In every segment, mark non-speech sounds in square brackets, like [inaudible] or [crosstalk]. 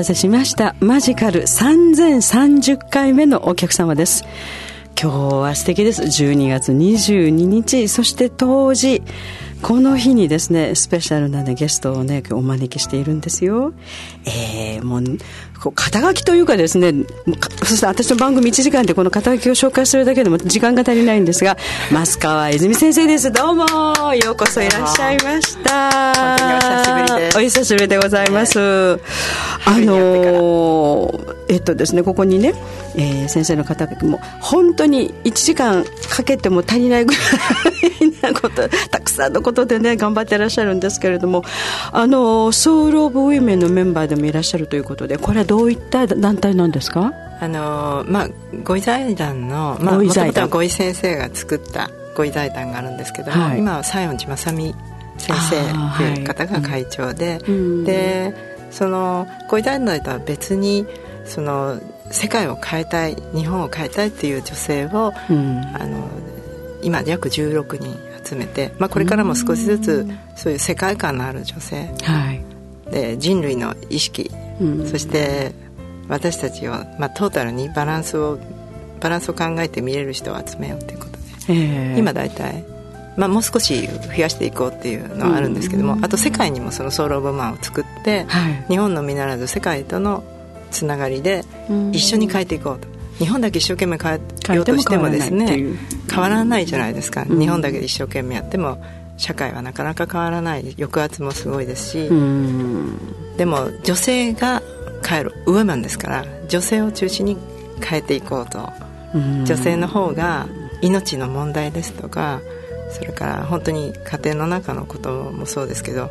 待たせしました。マジカル3030回目のお客様です。今日は素敵です。12月22日。そして当時この日にですねスペシャルな、ね、ゲストをねお招きしているんですよ。えー、もう肩書きというかですねそして私の番組1時間でこの肩書きを紹介するだけでも時間が足りないんですが増川泉先生です。どうもようこそいらっしゃいました。お久しぶりです。お久しぶりでございます、あのえっとですねここにねえー、先生の肩書きも本当に1時間かけても足りないぐらいなことたくさんのことでね頑張ってらっしゃるんですけれどもあのソウル・オブ・ウィメンのメンバーでもいらっしゃるということでこれはどういった団体なんですか？あのまあご遺財団のまあもともとはご遺先生が作ったご遺財団があるんですけども、はい、今は西園寺正美先生という方が会長で、はい、でそのご遺財団とは別にその世界を変えたい日本を変えたいっていう女性を、うん、あの今約16人集めて、まあ、これからも少しずつそういう世界観のある女性、はい、で人類の意識、うん、そして私たちを、まあ、トータルにバランスをバランスを考えて見れる人を集めようということで、えー、今大体、まあ、もう少し増やしていこうっていうのはあるんですけども、あと世界にもそのソウル・オブ・マンを作って、はい、日本のみならず世界とのつながりで一緒に変えていこうと。日本だけ一生懸命変えようとしてもですね変わらないじゃないですか、日本だけで一生懸命やっても社会はなかなか変わらない抑圧もすごいですし、でも女性が変えるウーマンですから女性を中心に変えていこうと、女性の方が命の問題ですとかそれから本当に家庭の中のこともそうですけど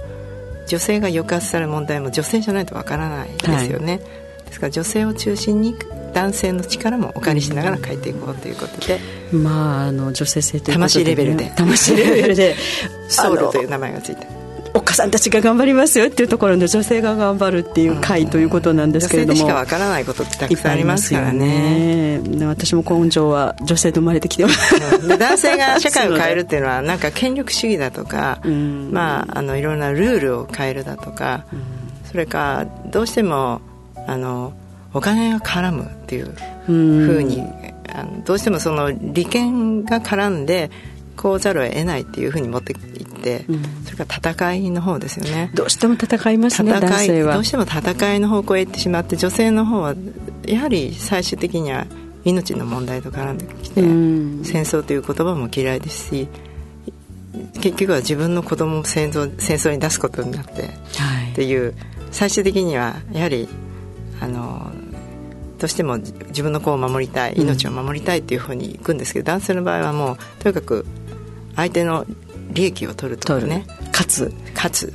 女性が抑圧される問題も女性じゃないとわからないですよね、はい。ですから女性を中心に男性の力もお借りしながら書いていこうということで、まああの女性性という魂レベルで。魂レベルで。[laughs] [laughs] ソウルという名前がついてお母さんたちが頑張りますよっていうところで女性が頑張るっていう会ということなんですけれども、女性でしかわからないことってたくさんありますからね。ね私も根性は女性で生まれてきてます、うん、男性が社会を変えるっていうのはなんか権力主義だとか、うん、まああのいろんなルールを変えるだとか、うん、それかどうしてもあのお金が絡むっていうふうにあのどうしてもその利権が絡んでこうざるを得ないっていうふうに持っていって、うん、それから戦いの方ですよね。どうしても戦いますね男性は。どうしても戦いの方向へ行ってしまって女性の方はやはり最終的には命の問題と絡んできて、うん、戦争という言葉も嫌いですし結局は自分の子供を戦争戦争に出すことになって、はい、っていう最終的にはやはりあのどうしても自分の子を守りたい命を守りたいっていうふうにいくんですけど、男性の場合はもうとにかく相手の利益を取るとかね勝つ。勝つ。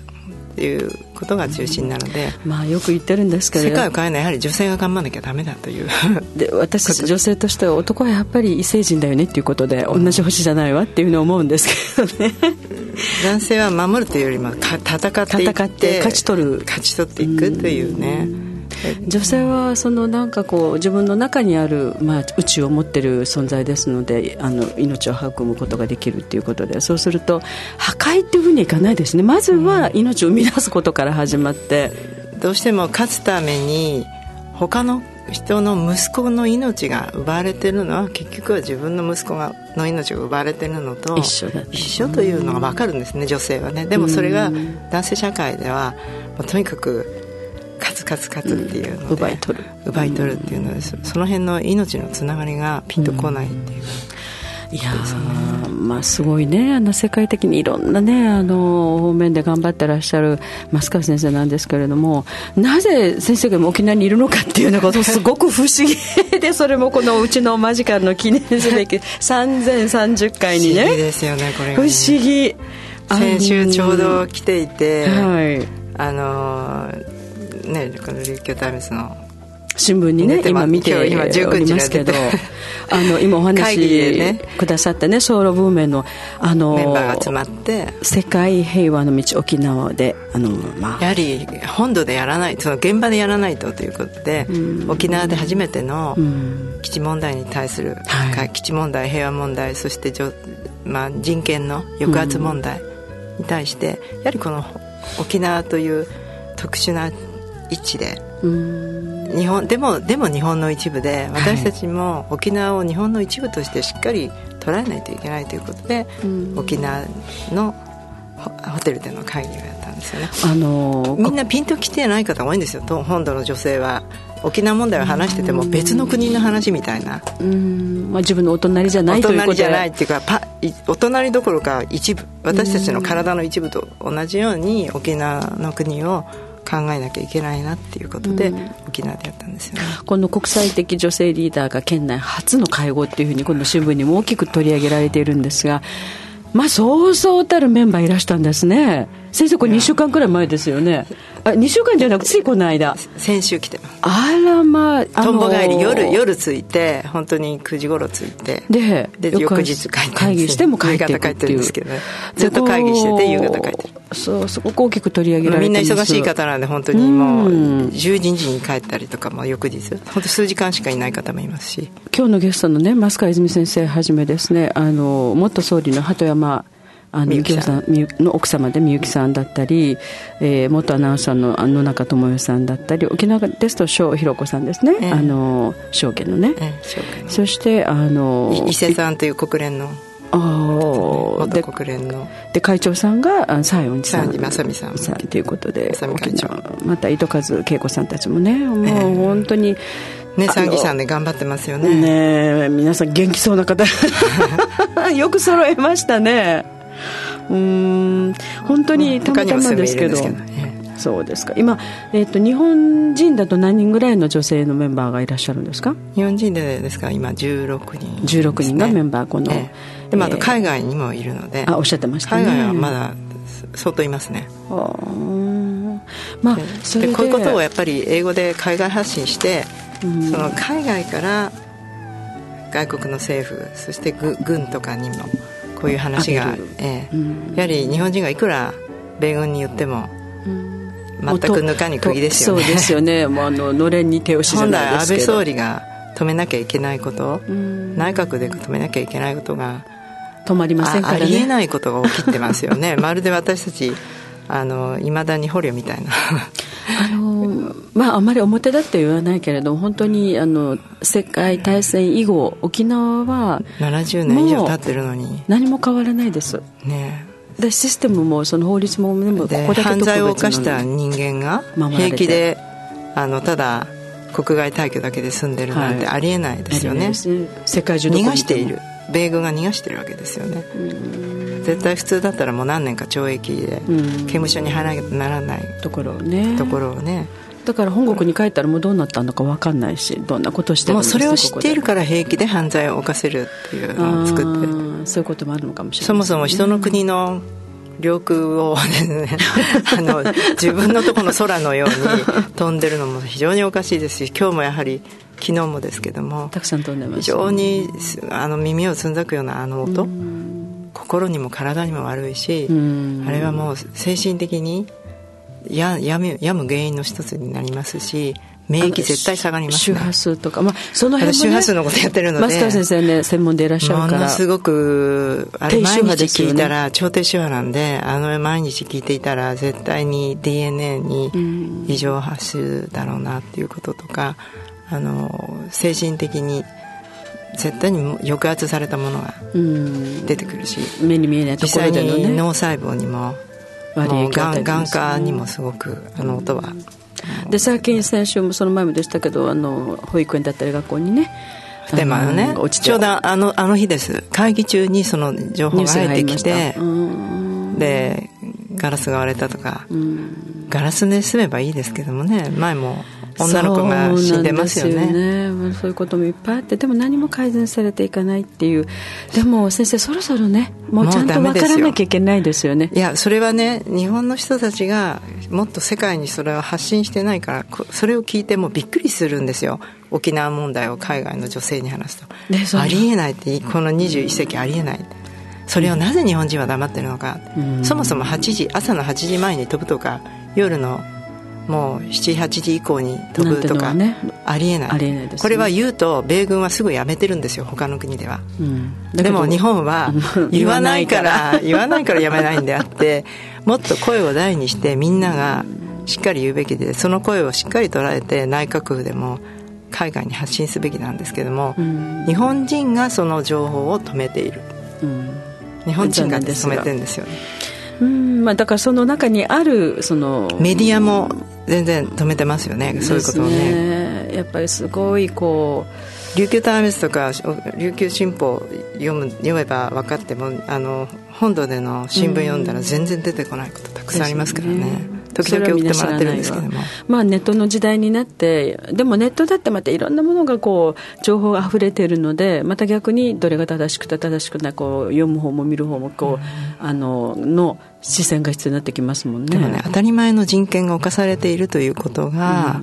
っていうことが中心なので、まあよく言ってるんですけど。世界を変えるのはやはり女性が頑張らなきゃダメだという [laughs] で私たち女性としては男はやっぱり異星人だよねっていうことで同じ星じゃないわっていうのを思うんですけどね。[laughs] 男性は守るというよりも戦っていって勝ち取る。勝ち取っていくというね、う女性はそのなんかこう自分の中にある、まあ、宇宙を持っている存在ですのであの命を育むことができるということでそうすると破壊っていうふうにいかないですね。まずは命を生み出すことから始まって、どうしても勝つために他の人の息子の命が奪われてるのは結局は自分の息子がの命が奪われてるのと一緒だ一緒というのが分かるんですね女性はね。でもそれが男性社会ではとにかく勝つ勝つ勝つっていうので、奪い取る。奪い取るっていうのでその辺の命のつながりがピンとこないっていう、いやまあすごいね。あの世界的にいろんなねあの方面で頑張ってらっしゃる増川先生なんですけれどもなぜ先生が沖縄にいるのかっていうのがすごく不思議で [laughs] それもこのうちのマジカルの記念すべき3030回にね。不思議ですよねこれ、ね、不思議。先週ちょうど来ていて、はい、あのねこの琉球タイムズの新聞にね今見ておりますけどあの今お話しくださったねソウルブーメンのあのメンバーが集まって世界平和の道沖縄であの、まあ、やはり本土でやらないその現場でやらないとということで、うん、沖縄で初めての基地問題に対する、はい、基地問題平和問題そして、まあ、人権の抑圧問題に対して、うん、やはりこの沖縄という特殊な位置で日本でもでも日本の一部で私たちも沖縄を日本の一部としてしっかり捉えないといけないということで、沖縄のホテルでの会議をやったんですよね、あのー、みんなピンときてない方多いんですよ。本土の女性は。沖縄問題を話してても別の国の話みたいな。うん、まあ、自分のお隣じゃないお隣じゃないっていうかパお隣どころか一部。私たちの体の一部と同じように沖縄の国を考えなきゃいけないなっていうことで、沖縄でやったんですよ、ね、この国際的女性リーダーが県内初の会合っていうふうに今度新聞にも大きく取り上げられているんですがまあそうそうたるメンバーいらしたんですね先生これ2週間くらい前ですよね。あ2週間じゃなくてついこの間。先週来てます。あらまあとんぼ帰り夜夜着いて本当に9時頃着いてでで翌日帰って会議しても帰ってくっていう。帰ってるんですけど、ね、ずっと会議してて夕方帰って。そうすごく大きく取り上げられてみんな忙しい方なんで本当にもう10時時に帰ったりとかも翌日。本当数時間しかいない方もいますし。今日のゲストのね増川泉先生はじめですねあの元総理の鳩山あのみゆきさん。の奥様でみゆきさんだったり、えー、元アナウンサーの野中智代さんだったり沖縄ですと翔ひろ子さんですね、えー、あの証券のね、えー、そしてあの伊勢さんという国連の。国連の。で会長さんが西園寺さん。正美さん。さんということでまた糸数恵子さんたちもねもう本当に、ね、参議さんで頑張ってますよね。ね皆さん元気そうな方。[laughs] よく揃えましたねうん本当にたまたまですけど、そうですか。今、えーと、日本人だと何人ぐらいの女性のメンバーがいらっしゃるんですか？日本人でですか？今16人、ね、16人がメンバーこの、えー、でもあと海外にもいるので、あおっしゃってましたね。海外はまだ相当いますね。あまあそれでこういうことをやっぱり英語で海外発信して、その海外から外国の政府そして軍とかにもこういう話が、ええ、やはり日本人がいくら米軍に言っても、全くぬかに釘ですよね。そうですよね。[laughs] もうあののれんに手を沈んだ安倍総理が止めなきゃいけないこと、内閣で止めなきゃいけないことが止まりませんから、ね、ありえないことが起きてますよね。[laughs] まるで私たちいまだに捕虜みたいな。あのまああまり表だって言わないけれど本当にあの世界大戦以後沖縄は70年以上経ってるのに。何も変わらないです。ね。でシステムもその法律ももここ犯罪を犯した人間が平気であのただ国外退去だけで住んでるなんてありえないですよね、はい、世界中逃がしている米軍が逃がしてるわけですよね。絶対普通だったらもう何年か懲役で刑務所に入らならない。ところをね。ところをね。だから本国に帰ったらもうどうなったのか分かんないしどんなことしてるもうそれを知っているから平気で犯罪を犯せるっていうのを作って。そういうこともあるのかもしれない、ね、そもそも人の国の領空を、ね、あの自分のところの空のように飛んでるのも非常におかしいですし今日もやはり昨日もですけどもたくさん飛んでます、非常にあの耳をつんざくようなあの音。心にも体にも悪いしあれはもう精神的にややむやむ原因の一つになりますし免疫絶対下がります、ね、周波数とか、まあ、その辺も、ね、周波数のことやってるので。増川先生ね専門でいらっしゃるから。ものすごくあれ毎日聞いたら、ね、超低周波なんであの毎日聞いていたら絶対に DNA に異常発すだろうなっていうこととかあの精神的に絶対に抑圧されたものが出てくるし目に見えないところでの、ね、実際に脳細胞にも眼科にもすごくあの音はで最近先週もその前もでしたけどあの保育園だったり学校にねでもあのねちょうどあのあの日です。会議中にその情報が入ってきてでガラスが割れたとか。ガラスで済めばいいですけどもね。前も女の子が死んでますよね。そうね。そういうこともいっぱいあってでも何も改善されていかないっていう。でも先生そろそろねもうちゃんと分からなきゃいけないですよね。いやそれはね日本の人たちがもっと世界にそれを発信してないからそれを聞いてもびっくりするんですよ。沖縄問題を海外の女性に話すと、ね、ありえないってこの21世紀ありえない、それをなぜ日本人は黙ってるのか、うん、そもそも8時朝の8時前に飛ぶとか夜のもう78時以降に飛ぶとか、ね、ありえない、ね、これは言うと米軍はすぐやめてるんですよ他の国では、うん、でも日本は言わないから言わないから。やめないんであってもっと声を大にしてみんながしっかり言うべきでその声をしっかり捉えて内閣府でも海外に発信すべきなんですけども、うん、日本人がその情報を止めている、うん、日本人が止めてるんですよねうんまあ、だからその中にあるそのメディアも全然止めてますよねそういうことをね。やっぱりすごいこう琉球タイムズとか琉球新報読む読めば分かってもあの本土での新聞読んだら全然出てこないことたくさんありますからね、時々送ってもらってるんですけども。まあネットの時代になってでもネットだってまたいろんなものがこう情報が溢れているのでまた逆にどれが正しくて正しくないこう読む方も見る方もこう、うん、あのの視線が必要になってきますもんね。でもね当たり前の人権が侵されているということが、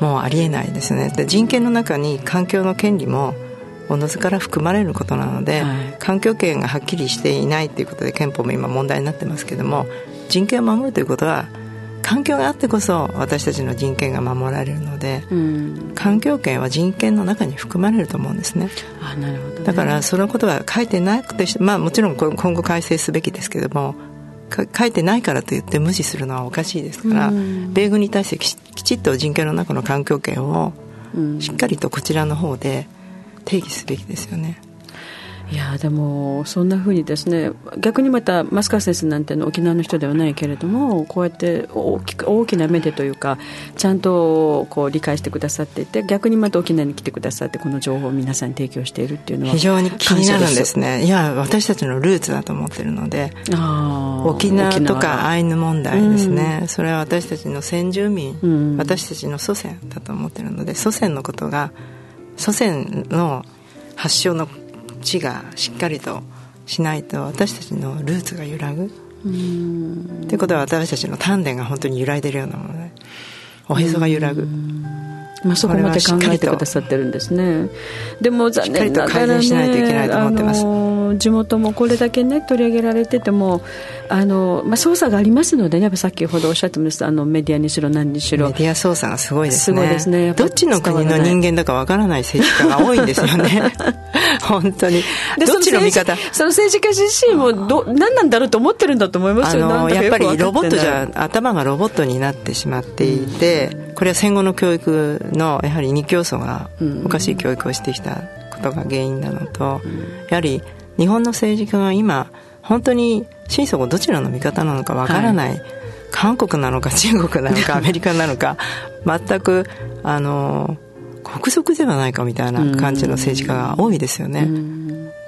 うん、もうありえないですね。で人権の中に環境の権利もおのずから含まれることなので、はい、環境権がはっきりしていないということで憲法も今問題になってますけども人権を守るということは環境があってこそ私たちの人権が守られるので、うん、環境権は人権の中に含まれると思うんですね。あなるほど、ね、だからそのことは書いてなくてまあもちろん今後改正すべきですけども書いてないからといって無視するのはおかしいですから、うん、米軍に対してきちっと人権の中の環境権をしっかりとこちらの方で定義すべきですよね。いやでもそんなふうにですね逆にまた増川先生なんての沖縄の人ではないけれどもこうやって大き大きな目でというかちゃんとこう理解してくださっていて逆にまた沖縄に来てくださってこの情報を皆さんに提供しているっていうのは非常に気になるんですね。いや私たちのルーツだと思ってるので沖縄とかアイヌ問題ですね、うん、それは私たちの先住民、うん、私たちの祖先だと思ってるので祖先のことが祖先の発祥の地がしっかりとしないと私たちのルーツが揺らぐ？ということは私たちの丹田が本当に揺らいでるようなものでおへそが揺らぐ。まあ、そこまで考えてくださってるんですね。でも残念ながら、ね、しないといけないと思ってます、あの地元もこれだけね取り上げられててもあの、まあ、捜査がありますのでねやっぱ先ほどおっしゃってましたあのメディアにしろ何にしろ。メディア捜査がすごいですね。すごいですね。どっちの国の人間だかわからない政治家が多いんですよね。[laughs] 本当に。どっちの味方？その政治家自身もど何なんだろうと思ってるんだと思いますよ。あのやっぱりロボットじゃ頭がロボットになってしまっていて、うん、これは戦後の教育のやはり二教祖がおかしい教育をしてきたことが原因なのと、うん、やはり日本の政治家が今本当に心底どちらの味方なのかわからない、はい、韓国なのか [laughs] 中国なのか [laughs] アメリカなのか全くあの国賊ではないかみたいな感じの政治家が多いですよね。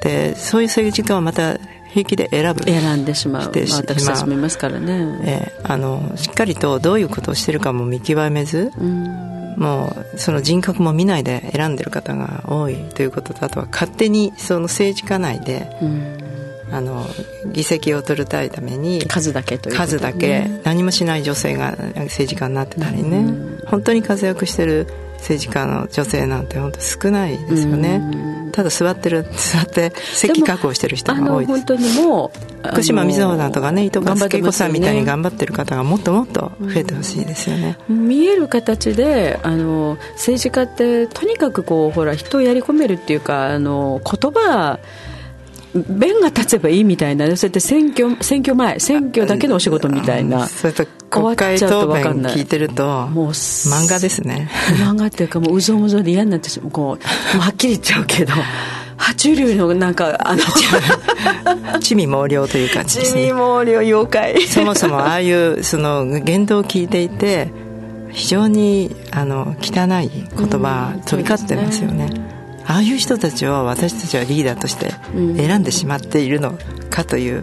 でそういう政治家はまた平気で選ぶ選んでしまう、まあ、私たちもいますからね、えー、あのしっかりとどういうことをしてるかも見極めず、もうその人格も見ないで選んでる方が多いということとあとは勝手にその政治家内で、あの議席を取るたいために数だけという、ね、数だけ何もしない女性が政治家になってたりね、本当に活躍してる政治家の女性なんて本当少ないですよね、ただ座ってる [laughs] 座って席確保してる人が多いです。本当にもう福島みずほさんとかね糸川恵子さんみたいに頑張ってる方がもっともっと増えてほしいですよね、見える形であの政治家ってとにかくこうほら人をやり込めるっていうかあの言葉弁が立てばいいみたいなそうやって選挙選挙前選挙だけのお仕事みたいな。それと国会答弁聞いてるともう漫画ですね。漫画っていうかもううぞうむぞで嫌になってしまう。こうはっきり言っちゃうけど。爬虫類のなんかあの地味猛量という感じですね。地味猛量妖怪。そもそもああいうその言動を聞いていて非常にあの汚い言葉飛び交ってますよね、うんああいう人たちを私たちはリーダーとして選んでしまっているのかという、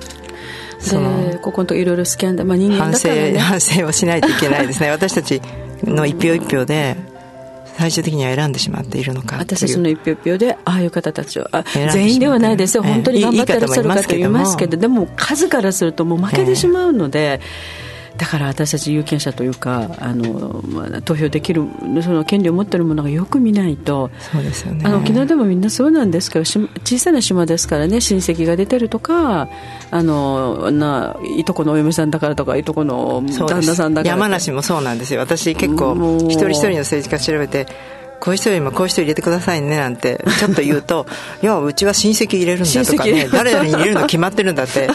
そのここのといろいろスキャンダル、まあ、人間だから、ね、反省をしないといけないですね。[laughs] 私たちの一票一票で最終的には選んでしまっているのか私たちの一票一票でああいう方たちをあ全員ではないですよ。本当に頑張ってらっしゃる方いますけどでも数からするともう負けてしまうので、えーだから私たち有権者というかあの、まあ、投票できるその権利を持っている者がよく見ないとそうですよ、ね、あの沖縄でもみんなそうなんですけど小さな島ですからね親戚が出てるとかあのないとこのお嫁さんだからとかいとこの旦那さんだから山梨もそうなんですよ。私結構一人一人の政治家調べてこういう人よりもこういう人入れてくださいねなんてちょっと言うと [laughs] いやうちは親戚入れるんだとかね誰々に入れるの決まってるんだって。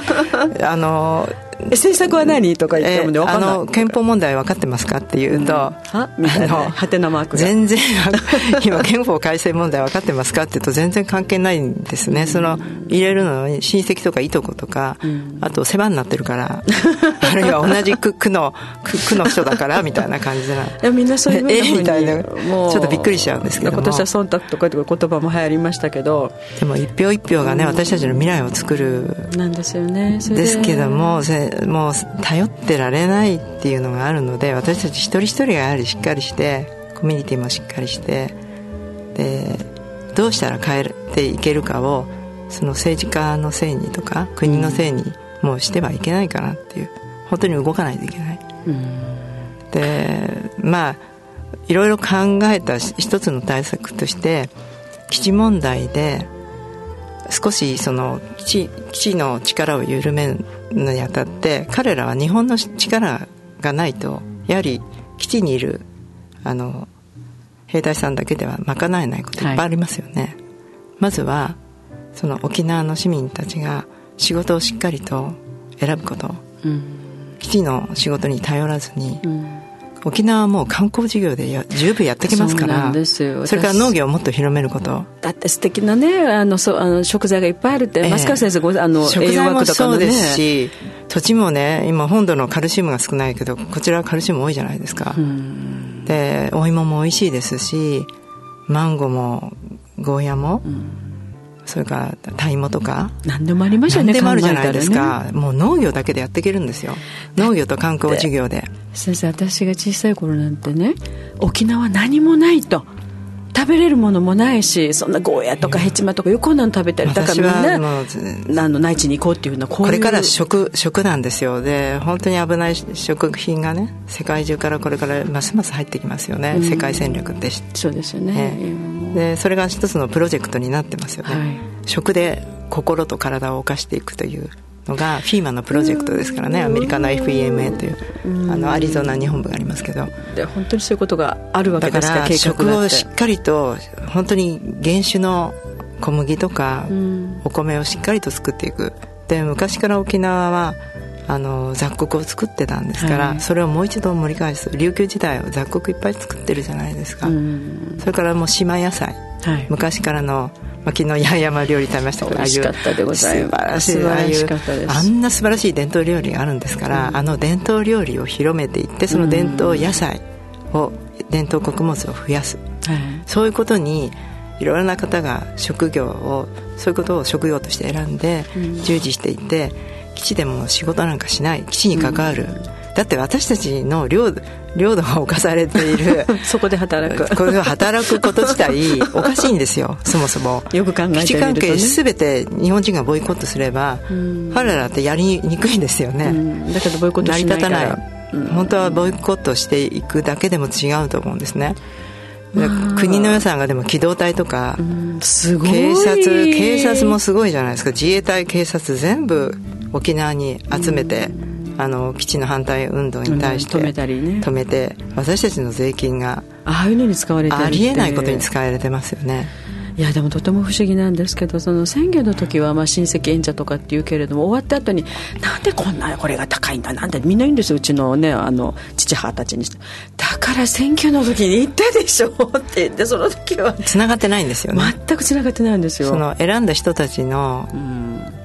あの政策は何？とか言ってもね、あの憲法問題分かってますかって言うと、うん、は？みたいな。はてなマーク全然 [laughs] 今憲法改正問題分かってますかって言うと全然関係ないんですね、その入れるのに親戚とかいとことか、うん、あと世話になってるから [laughs] あるいは同じ区区の区区の人だからみたいな感じでいやみんなそういうえみたいな。もうちょっとびっくりしちゃうんですけど今年は忖度とかいう言葉も流行りましたけど。でも一票一票がね、私たちの未来を作る。なんですよね。で。すけどももう頼ってられないっていうのがあるので私たち一人一人がやはりしっかりしてコミュニティもしっかりしてでどうしたら変えていけるかをその政治家のせいにとか国のせいにもうしてはいけないかなっていう本当に動かないといけない、うん、でまあいろいろ考えた一つの対策として基地問題で少しその基地の力を緩めるのにあたって彼らは日本の力がないとやはり基地にいるあの兵隊さんだけでは賄えないことい。っぱいありますよね、はい、まずはその沖縄の市民たちが仕事をしっかりと選ぶこと、うん、基地の仕事に頼らずに、うん沖縄はもう観光事業でや十分やってきますからそれから農業をもっと広めること。だって素敵なねあのそあの食材がいっぱいあるって、えー、増川先生ごあの食材もそうですし土地もね今本土のカルシウムが少ないけどこちらはカルシウム多いじゃないですか。でお芋も美味しいですしマンゴーもゴーヤも、うん。それからタイモとか何でもありましたね何でもあるじゃないですか、ね、もう農業だけでやっていけるんですよ。農業と観光事業で先生私が小さい頃なんてね沖縄何もないと。食べれるものもないしそんなゴーヤとかヘチマとかよくこんなの食べたりだからみんなあの内地に行こうっていうのはこれから食食なんですよ。で本当に危ない食品がね世界中からこれからますます入ってきますよね、うん、世界戦略って。そうですよね、でそれが一つのプロジェクトになってますよね、はい、食で心と体を犯していくというのがフィーマのプロジェクトですからねアメリカの FEMA というあのアリゾナ日本部がありますけど。で本当にそういうことがあるわけですかだから食をしっかりと本当に原種の小麦とかお米をしっかりと作っていく。で昔から沖縄はあの雑穀を作ってたんですから、はい、それをもう一度盛り返す。琉球時代は雑穀いっぱい作ってるじゃないですか。それからもう島野菜、はい、昔からのまあ、昨日八重山料理食べましたけど美味しかったでございます。素晴らしいああんな素晴らしい伝統料理があるんですから、うん、あの伝統料理を広めていってその伝統野菜を、うん、伝統穀物を増やす、そういうことにいろいろな方が職業をそういうことを職業として選んで従事していて、基地でも仕事なんかしない基地に関わる、だって私たちの領領土が侵されている。[laughs] そこで働く。[laughs] これが働くこと自体おかしいんですよ [laughs] そもそも。よく考えてみると、ね、基地関係全て日本人がボイコットすれば、彼らってやりにくいんですよね、だけどボイコットしないから。成り立たない、本当はボイコットしていくだけでも違うと思うんですね。国の予算がでも機動隊とか、警察警察もすごいじゃないですか。自衛隊警察全部沖縄に集めて、あの基地の反対運動に対して止めたりね。止めて私たちの税金がああいうのに使われてありえないことに使われてますよね。いやでもとても不思議なんですけどその宣言の時はまあ親戚演者とかっていうけれども終わった後になんでこんなこれが高いんだなんでみんな言うんですようちのねあの父母たちにだから選挙の時に言ったでしょって言ってその時は。つながってないんですよね。全くつながってないんですよ。その選んだ人たちの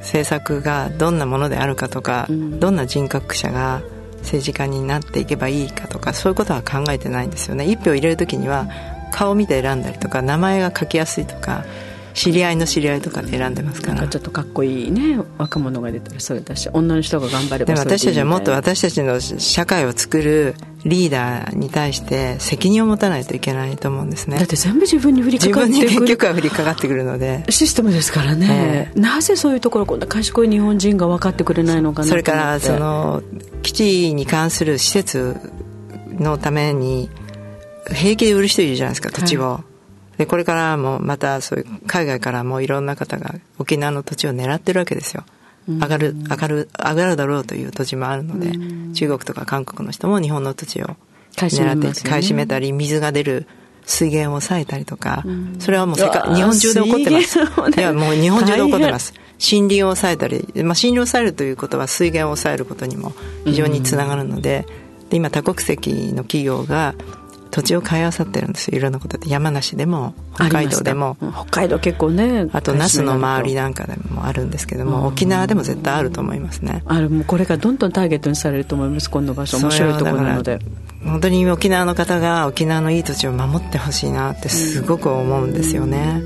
政策がどんなものであるかとか、うん、どんな人格者が政治家になっていけばいいかとかそういうことは考えてないんですよね。一票入れる時には顔見て選んだりとか名前が書きやすいとか知り合いの知り合いとかで選んでますから。ちょっとかっこいいね若者が出たらそれだし。女の人が頑張ればでも私たちはもっと私たちの社会を作るリーダーに対して責任を持たないといけないと思うんですね。だって全部自分に降りかかってくる。自分に結局は降りかかってくるので。システムですからね、えー、なぜそういうところこんな賢い日本人が分かってくれないのかなそれからその基地に関する施設のために平気で売る人いるじゃないですか土地を、はい、でこれからもまたそういう海外からもいろんな方が沖縄の土地を狙ってるわけですよ上がる上がる上がるだろうという土地もあるので中国とか韓国の人も日本の土地を狙って買い占めたり水が出る水源を抑えたりとか、それはもう世界日本中で起こってます、いやもう日本中で起こってます。森林を抑えたり、まあ、森林を抑えるということは水源を抑えることにも非常につながるのでで今多国籍の企業が土地を買いあさってるんですよ。いろんなことで山梨でも北海道でも。北海道結構ねあと那須の周りなんかでもあるんですけども沖縄でも絶対あると思いますね。あるもうこれからどんどんターゲットにされると思いますこの場所面白いところなので。本当に沖縄の方が沖縄のいい土地を守ってほしいなってすごく思うんですよね、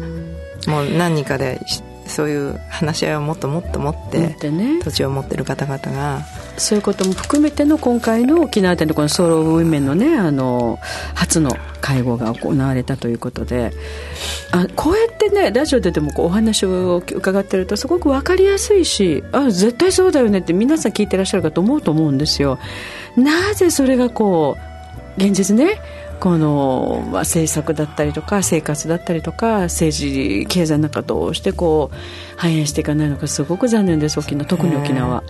もう何人かでそういう話し合いをもっともっと持って、ね、土地を持ってる方々がそういうことも含めての今回の沖縄でのこのソロウィメンのねあの初の会合が行われたということで。あこうやってねラジオででもこうお話を伺ってるとすごく分かりやすいしあ絶対そうだよねって皆さん聞いてらっしゃるかと思うと思うんですよ。なぜそれがこう現実ねこの、まあ、政策だったりとか生活だったりとか政治経済なんかどうしてこう反映していかないのかすごく残念です沖縄。特に沖縄。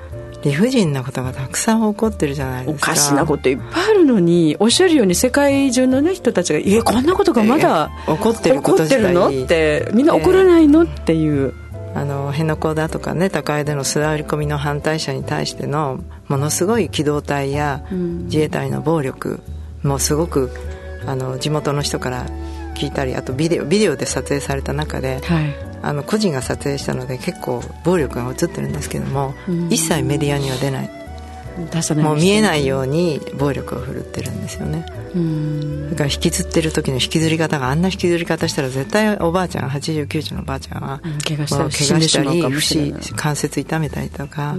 理不尽なことがたくさん起こってるじゃないですか。おかしなこといっぱいあるのにおっしゃるように世界中の、ね、人たちが「いやこんなことがまだ起こってること自体の?」ってみんな怒らないの、っていう。あの辺野古だとかね高江での座り込みの反対者に対してのものすごい機動隊や自衛隊の暴力もすごくあの地元の人から聞いたりあとビデオビデオで撮影された中で、はい、あの個人が撮影したので結構暴力が映ってるんですけども、一切メディアには出ないもう見えないように暴力を振るってるんですよね。だから引きずってる時の引きずり方があんな引きずり方したら絶対おばあちゃん89歳のおばあちゃんは、怪我したりしたり関節痛めたりとか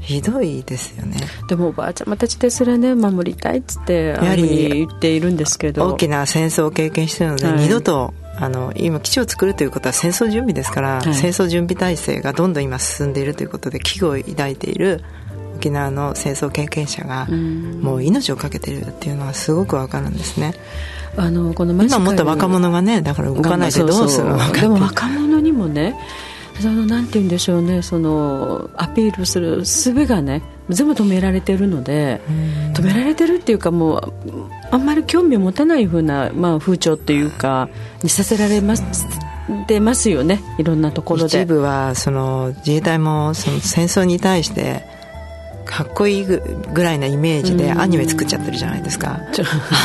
ひどいですよね。でもおばあちゃまたちですらね守りたいっつってやはり言っているんですけど。大きな戦争を経験してるので、はい、二度とあの今基地を作るということは戦争準備ですから、はい、戦争準備体制がどんどん今進んでいるということで危惧を抱いている沖縄の戦争経験者がもう命を懸けてるっていうのはすごくわかるんですね。あのこの今もっと若者がねだから動かないでどうするのか。でも若者にもねそのなんて言うんでしょうねそのアピールする術がね全部止められてるので止められてるっていうかもうあんまり興味を持たないふうな、まあ、風潮っていうかにさせられます出ますよねいろんなところで。一部はその自衛隊もその戦争に対してかっこいいぐらいなイメージでアニメ作っちゃってるじゃないですか、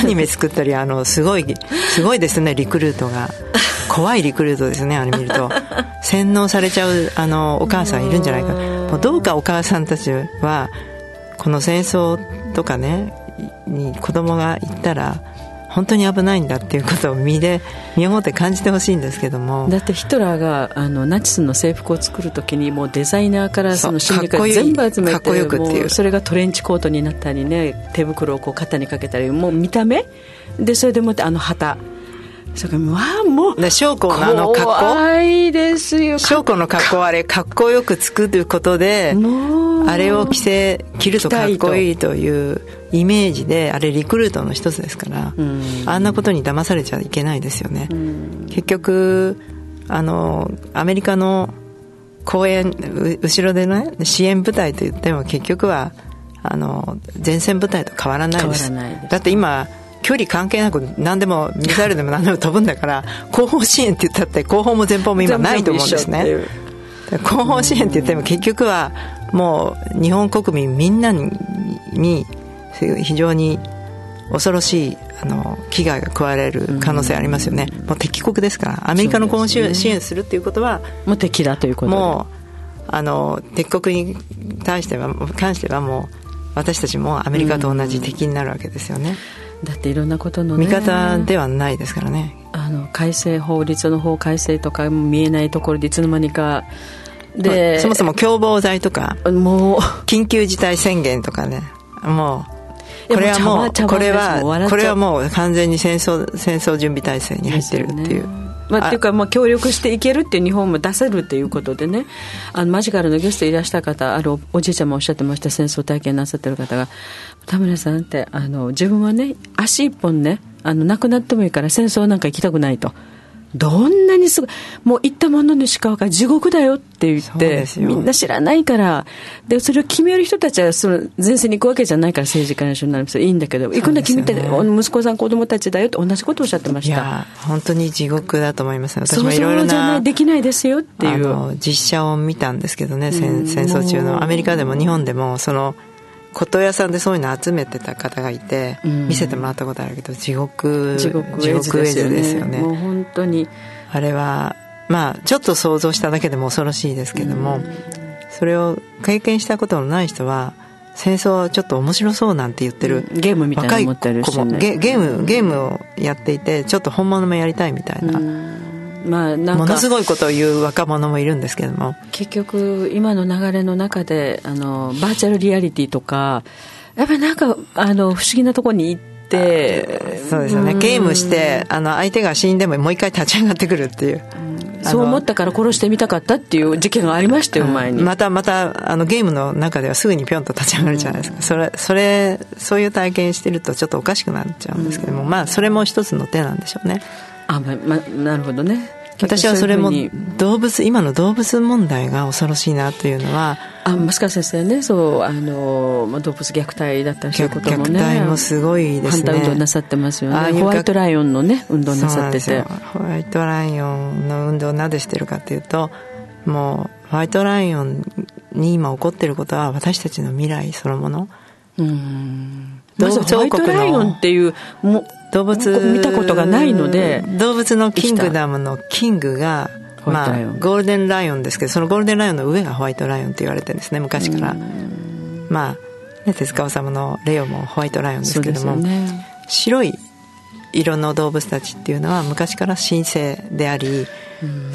アニメ作ったりあのすごいすごいですねリクルートが。怖いリクルートですねあれ見ると。洗脳されちゃうあのお母さんいるんじゃないか。もうどうかお母さんたちはこの戦争とかねに子供が行ったら本当に危ないんだっていうことを身で身をもって感じてほしいんですけども。だってヒトラーがあのナチスの制服を作る時にもうデザイナーからその心理から全部集めてかっこよくっていう。それがトレンチコートになったりね手袋をこう肩にかけたりもう見た目？でそれでもってあの旗。それわあもう将校のあの格好？怖いですよ。将校の格好あれかっこよく作ることであれを着せ着るとかっこいいというイメージであれリクルートの一つですから、あんなことに騙されちゃいけないですよね、結局あのアメリカの公園後ろでね支援部隊といっても結局はあの前線部隊と変わらないです。だって今距離関係なく何でもミサイルでも何でも飛ぶんだから後方支援って言ったって後方も前方も今ないと思うんですね。後方支援って言っても結局はもう日本国民みんなにに非常に恐ろしいあの危害が加われる可能性ありますよね、うん、もう敵国ですからアメリカの今週支援するっていうことはもう敵だということもうあの敵国に対しては関してはもう私たちもアメリカと同じ敵になるわけですよね、うん、だっていろんなことの、ね、味方ではないですからね。あの改正法律の法改正とかも見えないところでいつの間にかでそもそも共謀罪とかもう緊急事態宣言とかね。もうこれはもうこれはこれはもう完全に戦争戦争準備体制に入ってるっていう。まあ、っていうか、まあ、協力していけるっていう日本も出せるっていうことでねあのマジカルのゲストいらした方あるおじいちゃんもおっしゃってました戦争体験なさってる方が。田村さんってあの自分はね足一本ねあの亡くなってもいいから戦争なんか行きたくないとどんなにすごい、もう言ったものにしか分から地獄だよって言って、みんな知らないから、で、それを決める人たちは、その前線に行くわけじゃないから政治家の人になるんですいいんだけど、行くんだ決めて、息子さん、子供たちだよって同じことをおっしゃってました。いや、本当に地獄だと思います。私もいろいろな。できないですよっていう。実写を見たんですけどね、戦戦争中の。アメリカでも日本でも、その、琴屋さんでそういうの集めてた方がいて、うん、見せてもらったことあるけど地獄地獄絵図ですよね。もう本当に。あれはまあちょっと想像しただけでも恐ろしいですけども、うん、それを経験したことのない人は戦争はちょっと面白そうなんて言ってる、ゲームみたいな思ってる人、ね、ゲゲームゲームをやっていてちょっと本物もやりたいみたいな、まあ、なんかものすごいことを言う若者もいるんですけども。結局今の流れの中であのバーチャルリアリティとかやっぱりなんかあの不思議なところに行ってそうですよね、ゲームしてあの相手が死んでももう一回立ち上がってくるっていう、そう思ったから殺してみたかったっていう事件がありましたよ、前に。また、また、あの、ゲームの中ではすぐにぴょんと立ち上がるじゃないですか。それ、それ、そういう体験してるとちょっとおかしくなっちゃうんですけども、まあ、それも一つの手なんでしょうね。あ、ま、ま、なるほどね。私はそれも動物今の動物問題が恐ろしいなというのはあ増川先生ねそうあの、まあ、動物虐待だったりそういうこともね。虐待もすごいですね。反対運動なさってますよね。ホワイトライオンのね運動なさってて。ホワイトライオンの運動をなぜしてるかというともうホワイトライオンに今起こってることは私たちの未来そのもの。うん。まずホワイトライオンっていうも動物見たことがないので動物のキングダムのキングがまあ、ゴールデンライオンですけどそのゴールデンライオンの上がホワイトライオンって言われてるんですね昔から。まあ、ね、手塚治虫のレオもホワイトライオンですけども、ね、白い色の動物たちっていうのは昔から神聖であり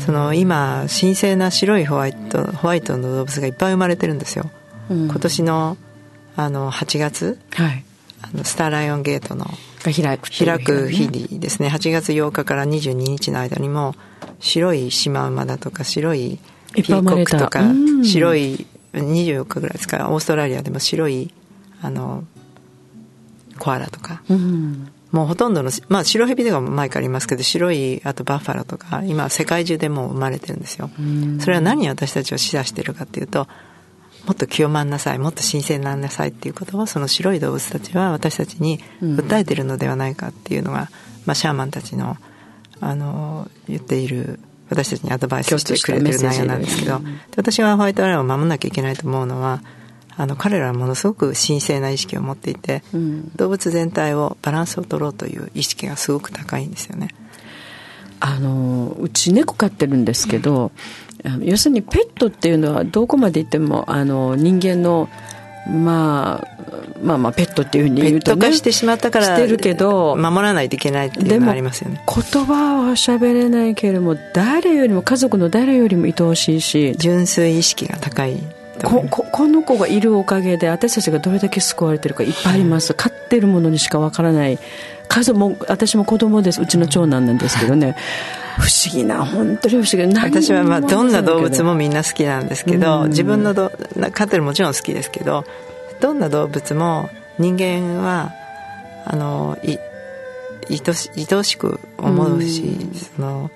その今神聖な白いホワイトホワイトの動物がいっぱい生まれてるんですよ。今年のあの8月、はい、あのスターライオンゲートの開く開く日にですね8月8日から22日の間にも白いシマウマだとか白いピーコックとか白い24日ぐらいですかオーストラリアでも白いあのコアラとか、うん、もうほとんどのまあ白ヘビとかも前からいますけど白いあとバッファローとか今世界中でもう生まれてるんですよ、うん、それは何に私たちを示唆してるかっていうともっと清まんなさいもっと神聖にななさいっていうことをその白い動物たちは私たちに訴えてるのではないかっていうのが、まあ、シャーマンたちのあの言っている私たちにアドバイスしてくれてる内容なんですけど、私がホワイトアライを守らなきゃいけないと思うのはあの彼らはものすごく神聖な意識を持っていて、うん、動物全体をバランスを取ろうという意識がすごく高いんですよね。あのうち猫飼ってるんですけど、要するにペットっていうのはどこまで行ってもあの人間のまあまあまあペットっていうふうに言うと、ね、ペット化してしまったからしてるけど守らないといけないっていうのがありますよね。言葉は喋れないけれども誰よりも家族の誰よりも愛おしいし純粋意識が高いこここの子がいるおかげで私たちがどれだけ救われてるかいっぱいあります、飼ってるものにしかわからない。家族も私も子供です。うちの長男なんですけどね。不思議な本当に不思議な。私はまあど。んな動物もみんな好きなんですけど、自分のど飼ってるもちろん好きですけどどんな動物も人間はあのい愛し愛おしく思うし、その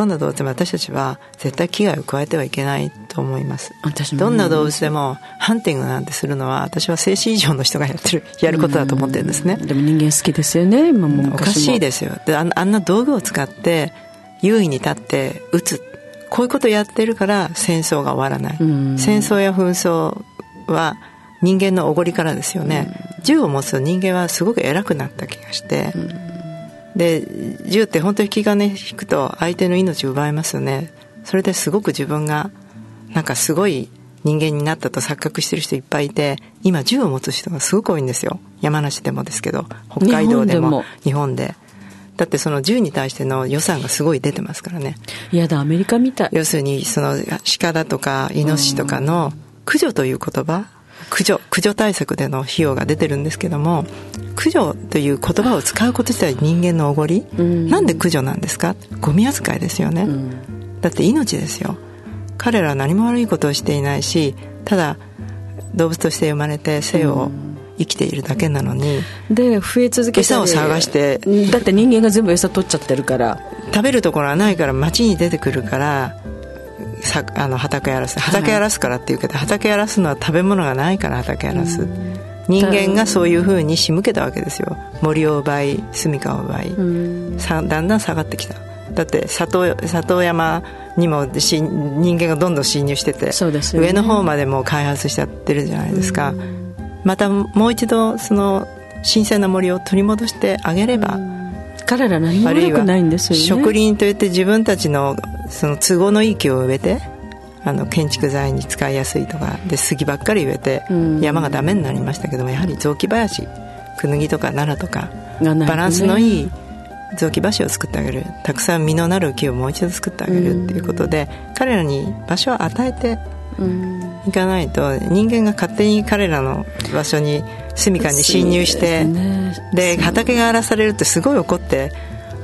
どんな動物も私たちは絶対危害を加えてはいけないと思います。どんな動物でもハンティングなんてするのは私は精神異常の人がやってるやることだと思ってるんですね。でも人間好きですよね今もおかしいですよ。であんな道具を使って優位に立って撃つ。こういうことやってるから戦争が終わらない。戦争や紛争は人間のおごりからですよね。銃を持つと人間はすごく偉くなった気がしてで銃って本当に気兼ね引くと相手の命を奪いますよね。それですごく自分がなんかすごい人間になったと錯覚してる人いっぱいいて今銃を持つ人がすごく多いんですよ。山梨でもですけど北海道でも日本でだってその銃に対しての予算がすごい出てますからね。いやだアメリカみたい。要するにその鹿だとかイノシシとかの駆除という言葉駆除駆除対策での費用が出てるんですけども駆除という言葉を使うこと自体人間のおごり、うん、なんで駆除なんですか？ゴミ扱いですよね、うん、だって命ですよ。彼らは何も悪いことをしていないしただ動物として生まれて生を生きているだけなのにで増え続け餌を探してだって人間が全部餌取っちゃってるから。食べるところはないから町に出てくるからさあの畑荒らす。畑荒らすからっていうけど、はい、畑荒らすのは食べ物がないから畑荒らす、人間がそういうふうに仕向けたわけですよ。森を奪い住みかを奪い、さだんだん下がってきた。だって里里山にもし人間がどんどん侵入してて、ね、上の方までも開発しちゃってるじゃないですか、またもう一度その新鮮な森を取り戻してあげれば、彼ら何も悪くないんですよね。植林といって自分たちのその都合のいい木を植えてあの建築材に使いやすいとかで杉ばっかり植えて山がダメになりましたけどもやはり雑木林クヌギとか奈良とかバランスのいい雑木橋を作ってあげる。たくさん実のなる木をもう一度作ってあげるっていうことで彼らに場所を与えていかないと人間が勝手に彼らの場所に住みかに侵入してで、ね、畑が荒らされるってすごい怒って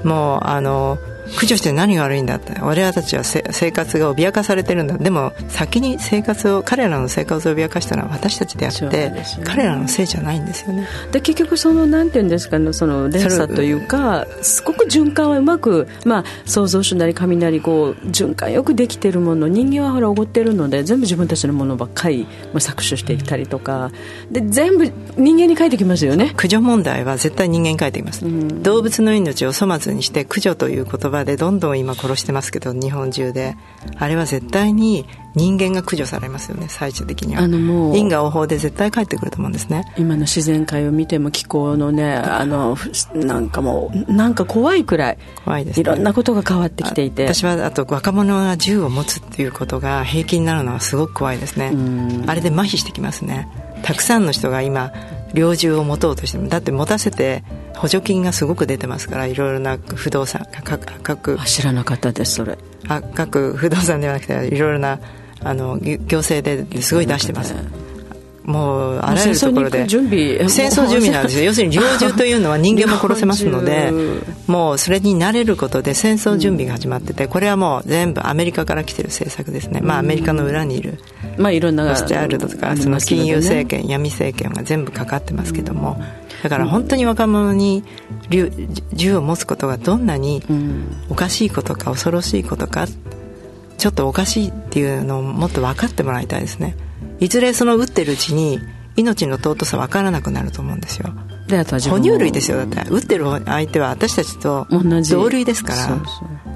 もうあの駆除して何が悪いんだって。我々たちは生活が脅かされてるんだ。でも先に生活を彼らの生活を脅かしたのは私たちであって、ね、彼らのせいじゃないんですよね。で結局そのなんていうんですかねその連鎖というかすごく循環はうまく、まあ、創造主なり雷こう循環よくできてるもの人間はほらおごってるので全部自分たちのものばっかり搾取していったりとか、で全部人間に返ってきますよね。駆除問題は絶対人間に返ってきます、うん、動物の命を粗末にして駆除という言葉でどんどん今殺してますけど日本中で。あれは絶対に人間が駆除されますよね最終的には。あのもう因果応報で絶対帰ってくると思うんですね。今の自然界を見ても気候のねあのなんかもうなんか怖いくらい怖いです、ね、いろんなことが変わってきていて。私はあと若者が銃を持つっていうことが平気になるのはすごく怖いですね。あれで麻痺してきますね。たくさんの人が今猟銃を持とうとしてもだって持たせて補助金がすごく出てますからいろいろな不動産各各知らなかったですそれ。あ各不動産ではなくていろいろなあの行政ですごい出してます、もうあらゆるところで。戦争準備。なんですよ。[laughs] 要するに猟銃というのは人間も殺せますので [laughs] もうそれに慣れることで戦争準備が始まっててこれはもう全部アメリカから来てる政策ですね、まあアメリカの裏にいる。まあいろんなステアルドとかその金融政権闇政権が全部かかってますけども。だから本当に若者に銃を持つことがどんなにおかしいことか恐ろしいことかちょっとおかしいっていうのをもっと分かってもらいたいですねいずれその撃ってるうちに命の尊さ分からなくなると思うんですよ。であとは哺乳類ですよ。だって撃ってる相手は私たちと同類ですから。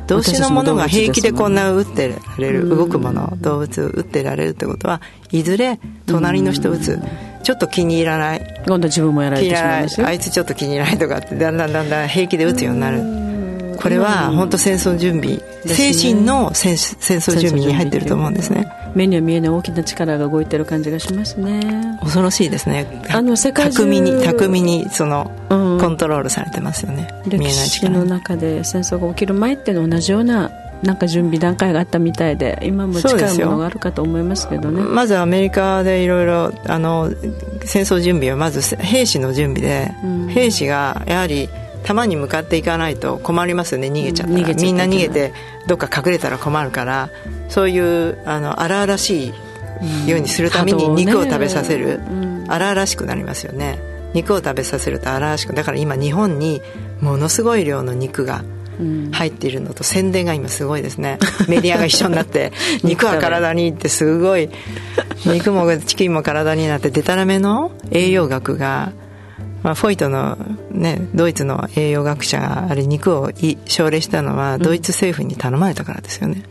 同種のものが平気でこんな撃ってられる動くもの動物撃ってられるってことはいずれ隣の人撃つちょっと気に入らない。今度自分もやられてしまうんですよ。あいつちょっと気に入らないとかってだんだんだんだん平気で撃つようになる。これは本当戦争準備、精神の戦争準備に入ってると思うんですね目には見えない大きな力が動いてる感じがしますね。恐ろしいですね。あの世界巧みに巧みにその、うん、コントロールされてますよね。見えない力の中で戦争が起きる前っていうの同じようななんか準備段階があったみたいで今も近いものがあるかと思いますけどね。まずアメリカでいろいろ戦争準備はまず兵士の準備で、うん、兵士がやはり弾に向かっていかないと困りますよね。逃げちゃったら、うん、みんな逃げてどっか隠れたら困るからそういうあの荒々しいようにするために肉を食べさせる、うん、荒々しくなりますよね。肉を食べさせると荒々しくだから今日本にものすごい量の肉が入っているのと宣伝が今すごいですね。[laughs] メディアが一緒になって肉は体にってすごい肉もチキンも体になってでたらめの栄養学がまあ、フォイトの、ね、ドイツの栄養学者があれ肉を奨励したのはドイツ政府に頼まれたからですよね、うん、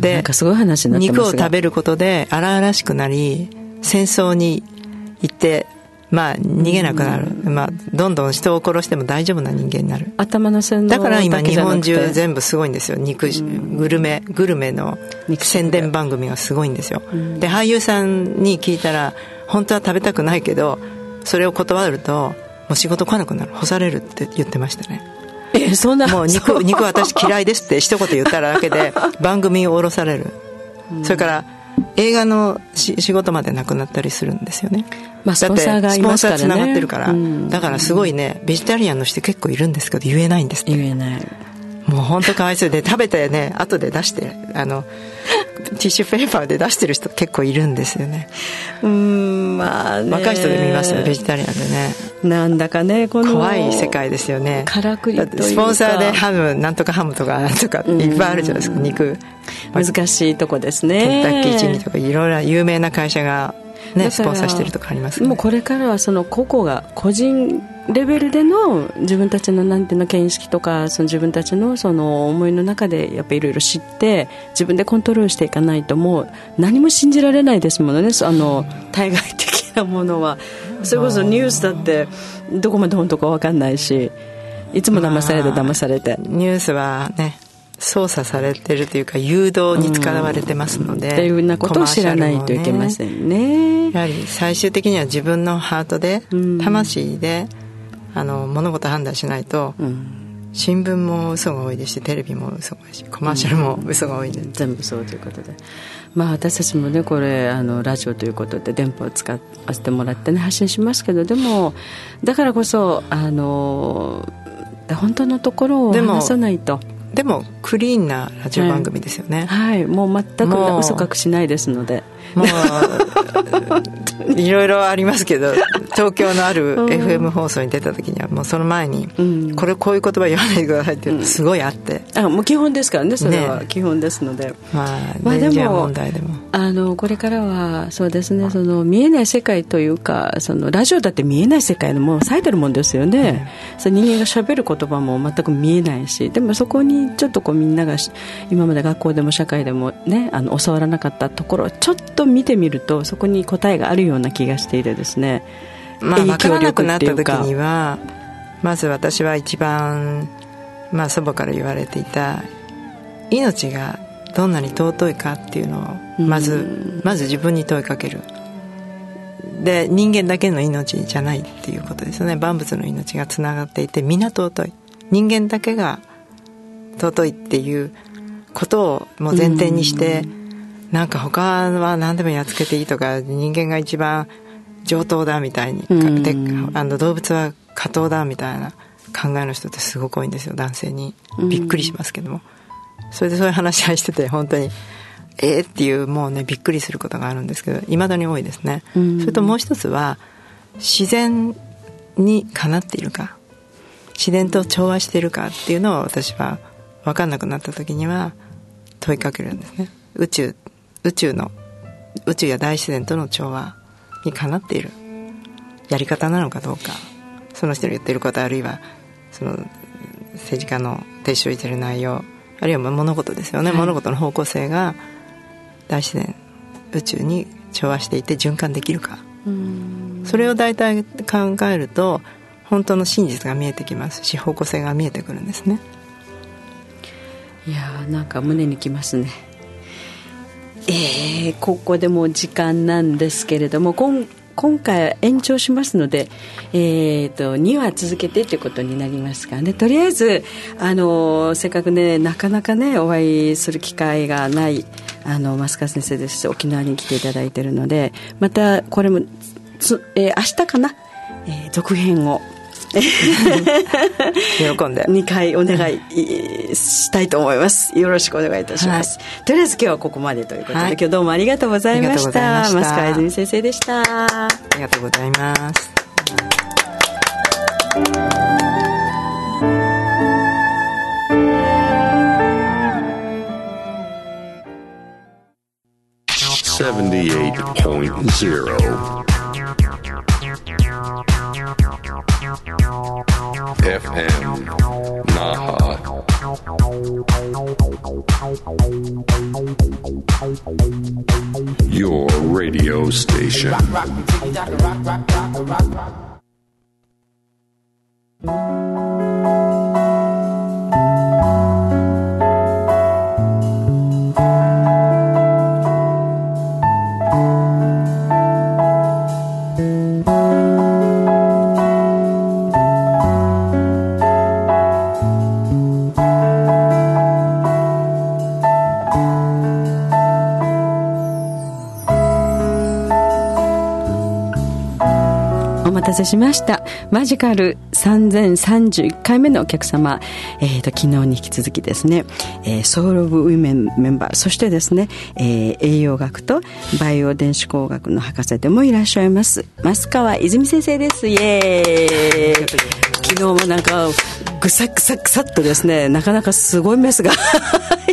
でなんかすごい話になって肉を食べることで荒々しくなり戦争に行ってまあ逃げなくなる、うん、まあ、どんどん人を殺しても大丈夫な人間になる。頭のだから今日本中全部すごいんですよ。肉、うん、グルメグルメの宣伝番組がすごいんですよ、で俳優さんに聞いたら本当は食べたくないけどそれを断るともう仕事来なくなる。干されるって言ってましたねえそんなもう肉肉私嫌いですって一言言っただけで [laughs] 番組を降ろされる、うん、それから映画の仕事までなくなったりするんですよね、まあ、スポンサーがいますから、ね、スポンサーつながってるから、うん、だからすごいねベジタリアンの人結構いるんですけど言えないんですって。言えないもう本当かわいそうで食べてね後で出してあのティッシュペーパーで出してる人結構いるんですよね。うんまあね。若い人で見ますねベジタリアンでね。なんだかねこの怖い世界ですよね。からくりスポンサーでハムなんとかハムとかなんとかいっぱいあるじゃないですか、肉。難しいとこですね。ケンタッキーチリとかいろいろ有名な会社がね、スポンサーしてるとかあります、ね、もうこれからはその個々が個人レベルでの自分たちのなんていうの見識とかその自分たちのその思いの中でやっぱいろいろ知って自分でコントロールしていかないともう何も信じられないですものね。あの対外的なものは。それこそニュースだってどこまで本当か分かんないしいつも騙されて騙されて、ニュースはね操作されてるというか誘導に使われてますので、うん、っていうようなことを知らないといけませんね。やはり最終的には自分のハートで、魂であの物事判断しないと、うん、新聞も嘘が多いですしテレビも嘘が多いしコマーシャルも嘘が多いで、うん、全部そうということで。まあ私たちもねこれあのラジオということで電波を使わせてもらってね発信しますけどでもだからこそあの本当のところを話さないとでもクリーンなラジオ番組ですよね、はい、はい、もう全く嘘隠しないですのでもういろいろありますけど東京のある FM 放送に出た時にはもうその前に、これこういう言葉言わないでくださいってすごいあって、あもう基本ですからねそれは。基本ですので、まあ、まあでも問題でも。あのこれからはそうですねその見えない世界というかそのラジオだって見えない世界のもう咲いてるもんですよね、うん、そ人間がしゃべる言葉も全く見えないしでもそこにちょっとこうみんなが今まで学校でも社会でもねあの教わらなかったところをちょっと見てみるとそこに答えがあるような気がしていてですね。まあ分か。らなくなった時にはまず私は一番、まあ、祖母から言われていた命がどんなに尊いかっていうのをまずまず自分に問いかける。で人間だけの命じゃないっていうことですよね。万物の命がつながっていて皆尊い。人間だけが尊いっていうことをもう前提にして、なんか他は何でもやっつけていいとか人間が一番上等だみたいに、であの動物は下等だみたいな考えの人ってすごく多いんですよ男性に。びっくりしますけども、それでそういう話し合いしてて本当にえー？っていうもうねびっくりすることがあるんですけどいまだに多いですね、それともう一つは自然にかなっているか自然と調和しているかっていうのを私は分かんなくなった時には問いかけるんですね。宇宙宇宙の宇宙や大自然との調和にかなっている。やり方なのかどうか。その人の言ってることあるいはその政治家の提唱している内容。あるいは物事ですよね、はい、物事の方向性が大自然宇宙に調和していて循環できるか。それを大体考えると本当の真実が見えてきますし方向性が見えてくるんですね。いやーなんか胸にきますねえー、ここでも時間なんですけれども今今回延長しますので、えーと、2話続けてということになりますがね。とりあえずあのせっかくねなかなかねお会いする機会がないあの増川先生です。沖縄に来ていただいているのでまたこれもつ、えー、明日かな、えー、続編を喜んで2回お願いしたいと思います。よろしくお願いいたします、はい、とりあえず今日はここまでということで、はい、今日どうもありがとうございました。増川泉先生でした。ありがとうございます。78.0 FM Naha. Your radio station. たせしました。マジカル3031回目のお客様、えーと、昨日に引き続きですね、えー、ソウル・オブ・ウィメンメンバー。そしてですね、えー、栄養学とバイオ電子工学の博士でもいらっしゃいます。増川泉先生です。イエーイ。昨日もなんかぐさぐさぐさっとですねなかなかすごいメスが [laughs]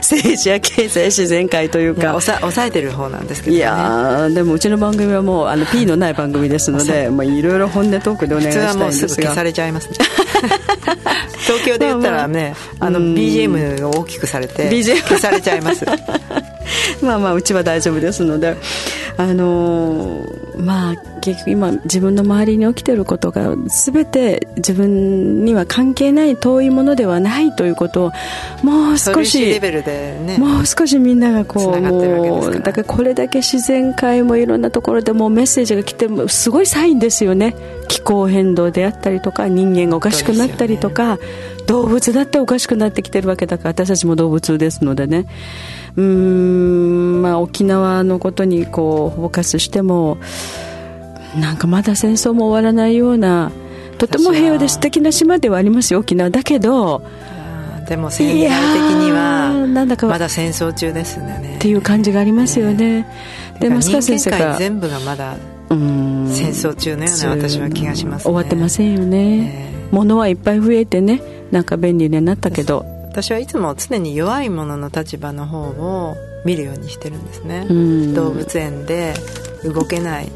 政治や経済自然界というか。抑えてる方なんですけど、ね、いやでもうちの番組はもうあの P のない番組ですのでいろいろ本音トークでお願いしたいんですが。消されちゃいますね。[laughs] 東京で言ったらね、まあ、あの BGM を大きくされて消されちゃいます [laughs] まあまあうちは大丈夫ですので。あのー、まあ結局今自分の周りに起きていることが全て自分には関係ない遠いものではないということをもう少しレベルで、ね、もう少しみんながこうもうだからこれだけ自然界もいろんなところでもメッセージが来てもすごいサインですよね。気候変動であったりとか人間がおかしくなったりとか、ね、動物だっておかしくなってきてるわけだから私たちも動物ですのでねうんまあ沖縄のことにこうフォーカスしてもなんかまだ戦争も終わらないようなとても平和で素敵な島ではありますよ沖縄だけど。でも戦略的にはなんだかまだ戦争中ですね。っていう感じがありますよね、ね。で増川先生が全部がまだ戦争中のような私は気がします、ね、終わってませんよね、えー、物はいっぱい増えてねなんか便利になったけど私はいつも常に弱い者の立場の方を見るようにしてるんですね。動物園で動けない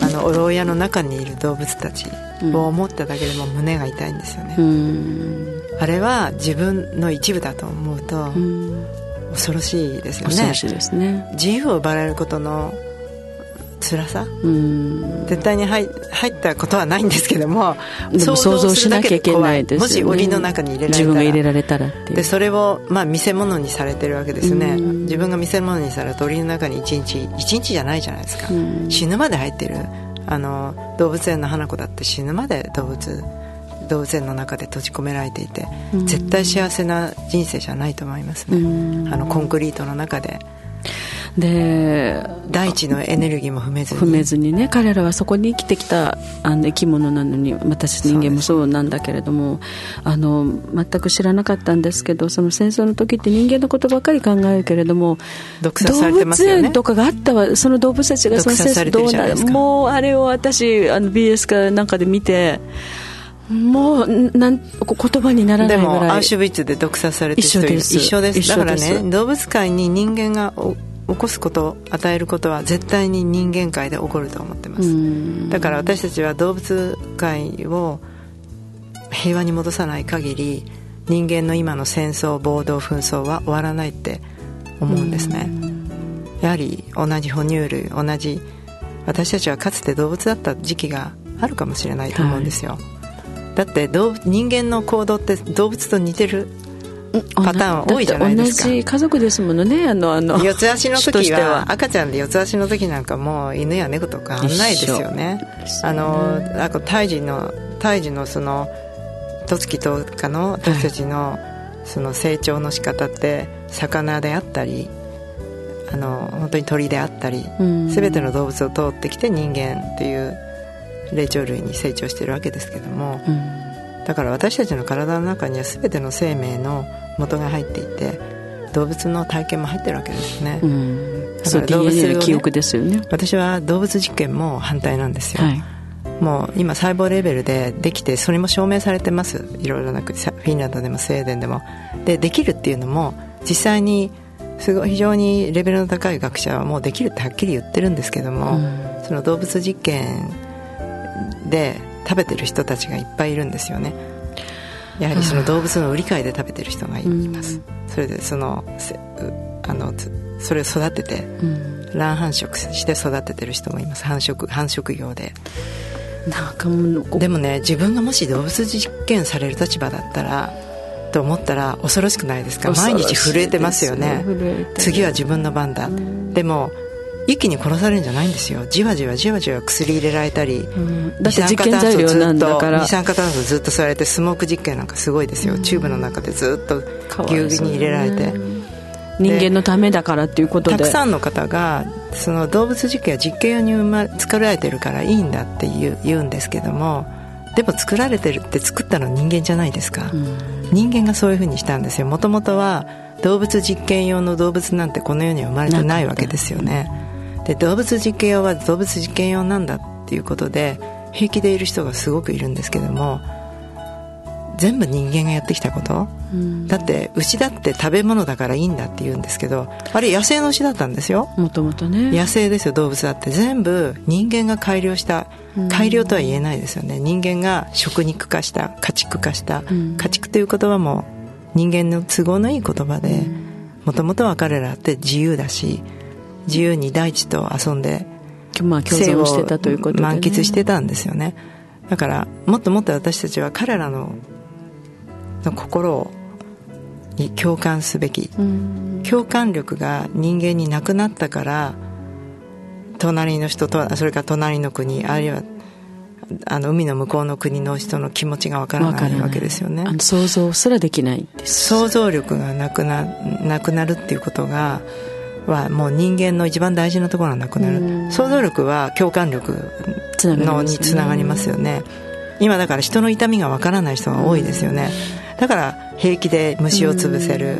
あのお牢屋の中にいる動物たちを思っただけでも胸が痛いんですよね。あれは自分の一部だと思うと恐ろしいですよね。恐ろしいですね。自由を奪われることの辛さ？絶対に入入ったことはないんですけども想像しなきゃいけないです、ね、もし檻の中に入れられたら。自分が入れられたらでそれを、まあ、見せ物にされてるわけですね。自分が見せ物にされた檻の中に一日一日じゃないじゃないですか。死ぬまで入ってる？あの動物園の花子だって死ぬまで動物動物園の中で閉じ込められていて絶対幸せな人生じゃないと思いますね。あのコンクリートの中でで大地のエネルギーも踏めずに。踏めずにね彼らはそこに生きてきたあの生き物なのに私人間もそうなんだけれどもあの全く知らなかったんですけどその戦争の時って人間のことばかり考えるけれども動物園とかがあったわその動物たちがその戦争どうなるもうあれを私あの BS かなんかで見てもうなん言葉にならないぐらい。でもアウシュビッツで毒殺されてる人一緒です。だからね動物界に人間が起こすこと与えることは絶対に人間界で起こると思ってます。だから私たちは動物界を平和に戻さない限り人間の今の戦争暴動紛争は終わらないって思うんですね。やはり同じ哺乳類同じ私たちはかつて動物だった時期があるかもしれないと思うんですよ、はい、だって人間の行動って動物と似てるパターン多いじゃないですか。同じ家族ですものね。あのあの四つ足の時は。赤ちゃんで四つ足の時なんかもう犬や猫とかあんないですよね。あのなんか胎児の胎児のその十月とかの私たちのその成長の仕方って魚であったりあの本当に鳥であったり、全ての動物を通ってきて人間っていう霊長類に成長してるわけですけども、だから私たちの体の中には全ての生命の元が入っていて動物の体験も入ってるわけですね、うん、だから動物、ね、記憶ですよね。私は動物実験も反対なんですよ、はい、もう今細胞レベルでできてそれも証明されてます。いろいろなフィンランドでもスウェーデンでも。でできるっていうのも実際にすごい非常にレベルの高い学者はもうできるってはっきり言ってるんですけども、うん、その動物実験で食べてる人たちがいっぱいいるんですよねやはりその動物の売り買いで食べてる人がいます、それでそのあのそれを育てて、卵繁殖して育ててる人もいます。繁殖繁殖業で。なんかもでもね自分がもし動物実験される立場だったらと思ったら恐ろしくないですか？毎日震えてますよね。次は自分の番だ、でも一気に殺されるんじゃないんですよ。じわじわじわじわ薬入れられたり、うん、だって実験材料なんだから。二酸化炭素ずっと吸われてスモーク実験なんかすごいですよ、うん、チューブの中でずっとぎゅうぎゅうに入れられて。人間のためだからっていうことで。たくさんの方がその動物実験は実験用に生ま作られてるからいいんだって言う言うんですけどもでも作られてるって作ったの人間じゃないですか、うん、人間がそういうふうにしたんですよ。もともとは動物実験用の動物なんてこの世には生まれてないわけですよねで動物実験用は動物実験用なんだっていうことで平気でいる人がすごくいるんですけども全部人間がやってきたこと、うん、だって牛だって食べ物だからいいんだって言うんですけどあれ野生の牛だったんですよ。もともとね。野生ですよ動物だって。全部人間が改良した改良とは言えないですよね、人間が食肉化した家畜化した、うん、家畜という言葉も人間の都合のいい言葉でもともとは彼らって自由だし自由に大地と遊んでまあ、共存してたということで、ね、満喫してたんですよね。だからもっともっと私たちは彼らのの心に共感すべき。共感力が人間になくなったから隣の人とそれから隣の国あるいはあの海の向こうの国の人の気持ちがわからないわけですよね。想像すらできないです。想像力がなくななくなるっていうことがはもう人間の一番大事なところがなくなる。想像力は共感力のにつながりますよね。今だから人の痛みがわからない人が多いですよね。だから平気で虫を潰せる。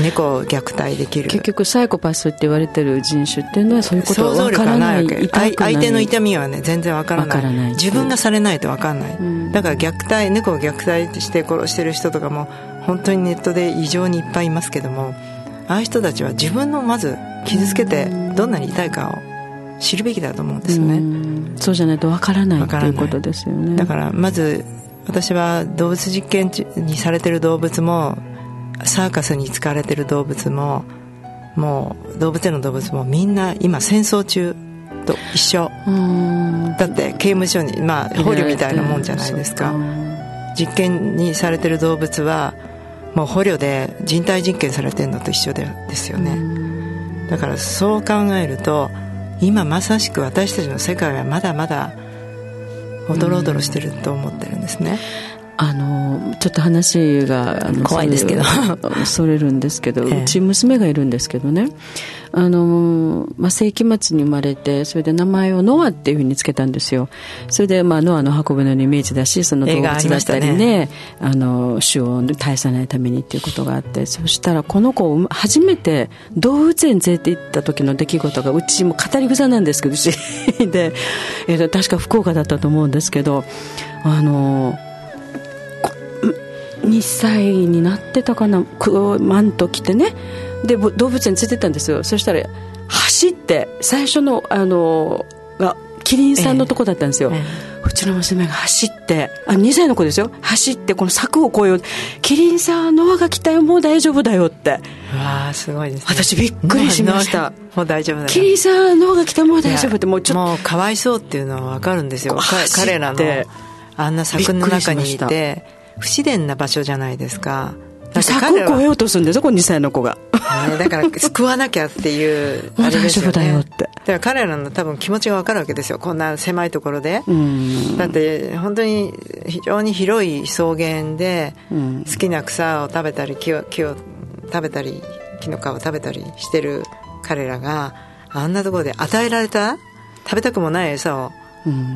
猫を虐待できる。結局サイコパスって言われてる人種っていうのはそういうことが分からない。相手の痛みはね全然分からない。自分がされないと分からない、うん、だから虐待猫を虐待して殺してる人とかも本当にネットで異常にいっぱいいますけどもああいう人たちは自分のまず傷つけてどんなに痛いかを知るべきだと思うんですよね、うそうじゃないと分からないっていうことですよね。だからまず私は動物実験にされてる動物もサーカスに使われてる動物ももう動物園の動物もみんな今戦争中と一緒。だって刑務所にまあ捕虜みたいなもんじゃないですか。実験にされてる動物はもう捕虜で人体実験されてるのと一緒ですよねだからそう考えると今まさしく私たちの世界はまだまだおどろおどろしてると思ってるんですね。あのちょっと話が怖いですけど。それ [laughs] るんですけど、うち娘がいるんですけどね。あの、まあ、世紀末に生まれてそれで名前をノアっていうふうにつけたんですよ。それで、まあ、ノアの運ぶのイメージだしその動物だったりねね。あの種を絶やさないためにっていうことがあってそしたらこの子を初めて動物園連れて行った時の出来事がうちも語り草なんですけど [laughs] で、えー、確か福岡だったと思うんですけどあの2歳になってたかな？マント着てね。で動物園連れてったんですよ。そしたら走って最初のあのがキリンさんのとこだったんですよ、ええ。うちの娘が走ってあ2歳の子ですよ。走ってこの柵を越えよう。キリンさんノアが来たよ。もう大丈夫だよって。わあすごいです、ね、私びっくりしました。[laughs] もう大丈夫だよ。キリンさんノアが来たもう大丈夫ってもうちょっともうかわいそうっていうのは分かるんですよ。彼らのあんな柵の中にいて不自然な場所じゃないですか。柵を越えようとするんですよこの2歳の子が、ね、だから [laughs] 救わなきゃっていうあれですよ、ね、大丈夫だよって。だから彼らの多分気持ちが分かるわけですよこんな狭いところで。だって本当に非常に広い草原で好きな草を食べたり木を木を食べたり木の皮を食べたりしてる彼らがあんなところで与えられた食べたくもない餌を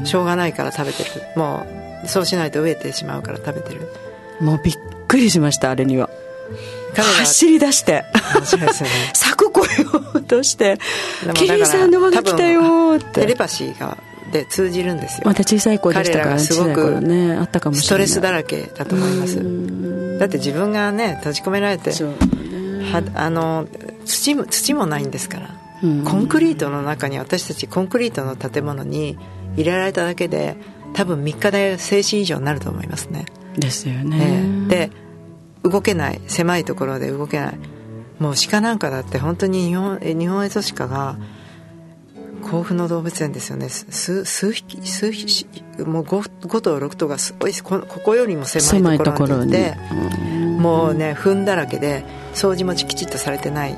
しょうがないから食べてる。もうそうしないと飢えてしまうから食べてる。もうびっくりしましたあれには。走り出して。[laughs] 柵越えようとして「キリンさんの輪が来たよ」って。テレパシーがで通じるんですよ。また小さい子でしたからすごくねあったかもしれない。ストレスだらけだと思います。だって自分がね閉じ込められて、はあの土も土もないんですから、コンクリートの中に私たちコンクリートの建物に入れられただけで多分3日で静止以上になると思いますね。ですよね、で動けない狭いところで動けない。もう鹿なんかだって本当に日本日本エゾシカが甲府の動物園ですよね。数数匹数匹もう 5, 5頭6頭がすごいこここよりも狭いところにいてもうね糞だらけで掃除もきちっとされてない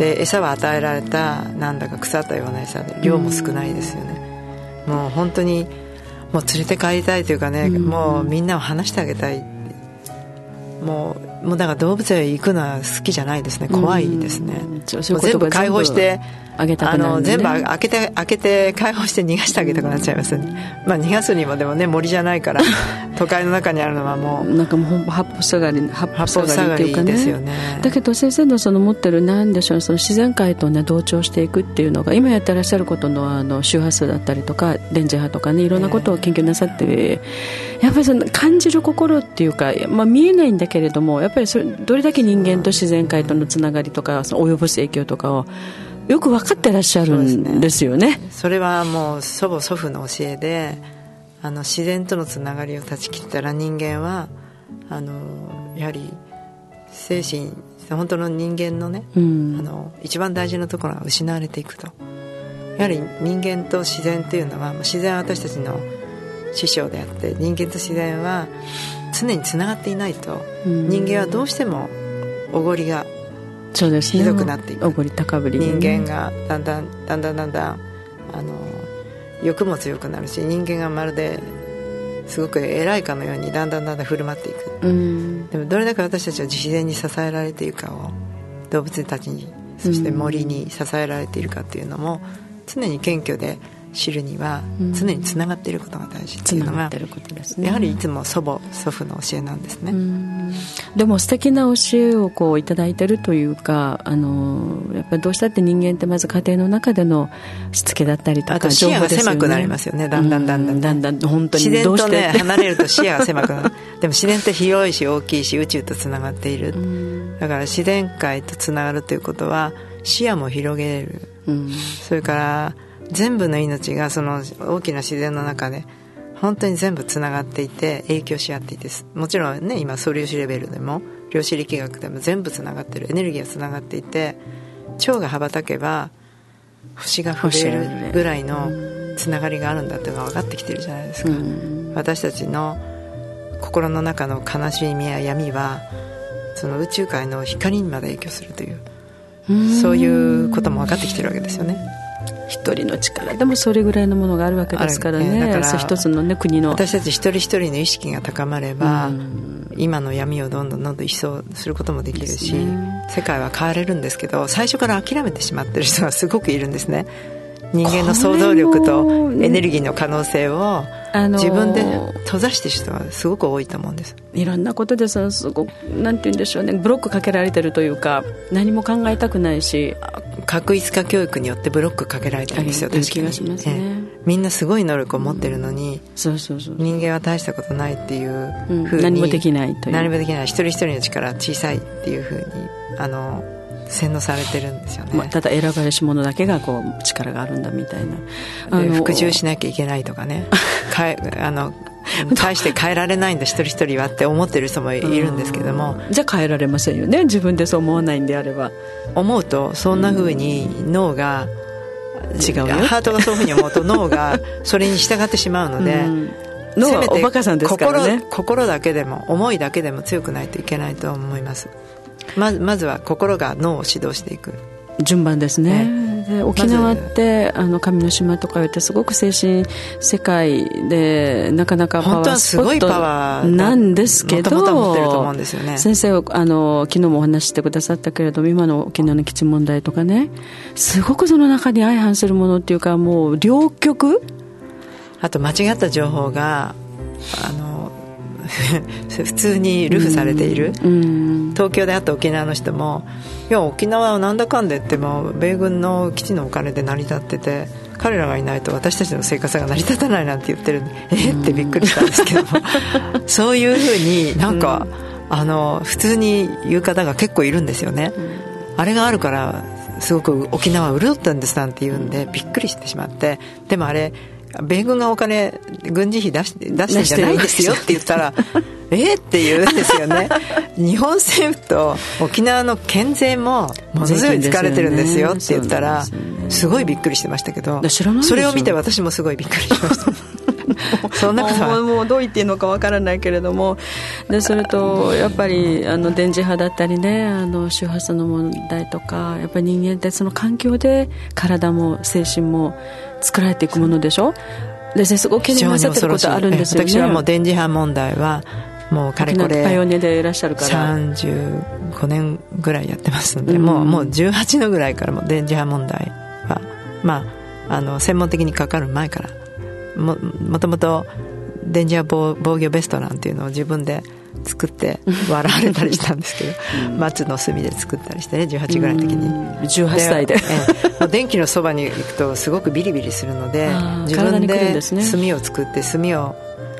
で餌は与えられたなんだか腐ったような餌で量も少ないですよね。もう本当にもう連れて帰りたいというかね、もうみんなを話してあげたい。もうもうだから動物園行くのは好きじゃないですね。怖いですね、う全部解放してあげたくなる、ね、全部開けて開けて解放して逃がしてあげたくなっちゃいます、ね、まあ逃がすにもでもね森じゃないから [laughs] 都会の中にあるのはもう。なんかもう八方下がり八方下がりっていうかね。ですよね。だけど先生のその持ってるなんでしょうその自然界とね同調していくっていうのが今やってらっしゃることのあの周波数だったりとか電磁波とかねいろんなことを研究なさって、えー、やっぱりその感じる心っていうか、まあ、見えないんだけれどもやっぱりそれどれだけ人間と自然界とのつながりとかその及ぼす影響とかをよく分かってらっしゃるんですよね。そ、ね,、れはもう祖母祖父の教えであの自然とのつながりを断ち切ったら人間はあのやはり精神本当の人間のね、うん、あの一番大事なところが失われていくと。やはり人間と自然というのは自然は私たちの師匠であって人間と自然は常につながっていないと、うん、人間はどうしてもおごりがそうです、ね、ひどくなっていく。おごり高ぶり、ね、人間がだんだんだんだんだんだんあの欲も強くなるし人間がまるですごく偉いかのようにだんだんだんだん振る舞っていく、うん、でもどれだけ私たちは自然に支えられているかを動物たちにそして森に支えられているかっていうのも常に謙虚で知るには常につながっていることが大事っていうのが、ね、やはりいつも祖母祖父の教えなんですね。でも素敵な教えをこういただいてるというかあのやっぱりどうしたって人間ってまず家庭の中でのしつけだったりとか視野が狭くなりますよね。だんだんだんだん、ね、だんだん本当に自然とね離れると視野が狭くなる。でも自然って広いし大きいし宇宙とつながっている。だから自然界とつながるということは視野も広げる、それから全部の命がその大きな自然の中で本当に全部つながっていて影響し合っていてもちろんね今素粒子レベルでも量子力学でも全部つながってるエネルギーがつながっていて蝶が羽ばたけば星が増えるぐらいのつながりがあるんだっていうのが分かってきてるじゃないですか、うん、私たちの心の中の悲しみや闇はその宇宙界の光にまで影響するというそういうことも分かってきてるわけですよね一人の力。でもそれぐらいのものがあるわけですからね、だから一つの、ね、国の。私たち一人一人の意識が高まれば、今の闇をどんどんどんどん一掃することもできるし、ね、世界は変われるんですけど最初から諦めてしまってる人がすごくいるんですね人間の想像力とエネルギーの可能性を自分で閉ざしてる人はすごく多いと思うんです。いろんなことでそのすごくなんて言うんでしょうね。ブロックかけられてるというか何も考えたくないし。確一化教育によってブロックかけられてるんですよ確かに、ね。えみんなすごい能力を持ってるのに、人間は大したことないっていうふうに、何もできないという。何もできない。一人一人の力小さいっていうふうにあの洗脳されてるんですよね、まあ、ただ選ばれし者だけがこう力があるんだみたいな。服従しなきゃいけないとかね。[laughs] かえあの大して変えられないんだ一人一人はって思ってる人もいるんですけども。じゃあ変えられませんよね。自分でそう思わないんであれば。思うとそんなふうに脳が違うハートがそういうふうに思うと [laughs] 脳がそれに従ってしまうので、脳はおバカさんですからね。心だけでも思いだけでも強くないといけないと思いますままずは心が脳を指導していく。順番ですね、ね、で沖縄ってあの神の島とか言ってすごく精神世界でなかなかパワースポットなんですけど先生あの昨日もお話してくださったけれども今の沖縄の基地問題とかねすごくその中に相反するものっていうかもう両極。あと間違った情報があの [laughs] 普通にルフされている、東京であった沖縄の人もいや沖縄はなんだかんで言っても米軍の基地のお金で成り立ってて彼らがいないと私たちの生活が成り立たないなんて言ってるんで [laughs] え？ってびっくりしたんですけども。[laughs] そういうふうになんか、あの普通に言う方が結構いるんですよね、あれがあるからすごく沖縄潤ったんですなんて言うんでびっくりしてしまって。でもあれ米軍がお金軍事費出して出してんじゃないですよって言ったら [laughs] えって言うんですよね。日本政府と沖縄の県税もものすごい疲れてるんですよって言ったらすごいびっくりしてましたけどそれを見て私もすごいびっくりしました。[laughs] そんなことは。もうどう言っていいのかわからないけれども。でそれとやっぱりあの電磁波だったりねあの周波数の問題とかやっぱり人間ってその環境で体も精神も作られていくものでしょ？ですごく懸念なさってることあるんですよね。私はもう電磁波問題はもうかれこれパイオニアでいらっしゃるから。35年ぐらいやってますので、うん、もうもう18のぐらいからも電磁波問題はまああの専門的にかかる前から。ももともと電磁波防御ベストなんていうのを自分で作って笑われたりしたんですけど、うん、松の炭で作ったりしてね18ぐらいの時に。18歳で、え電気のそばに行くとすごくビリビリするので自分で炭を作って炭を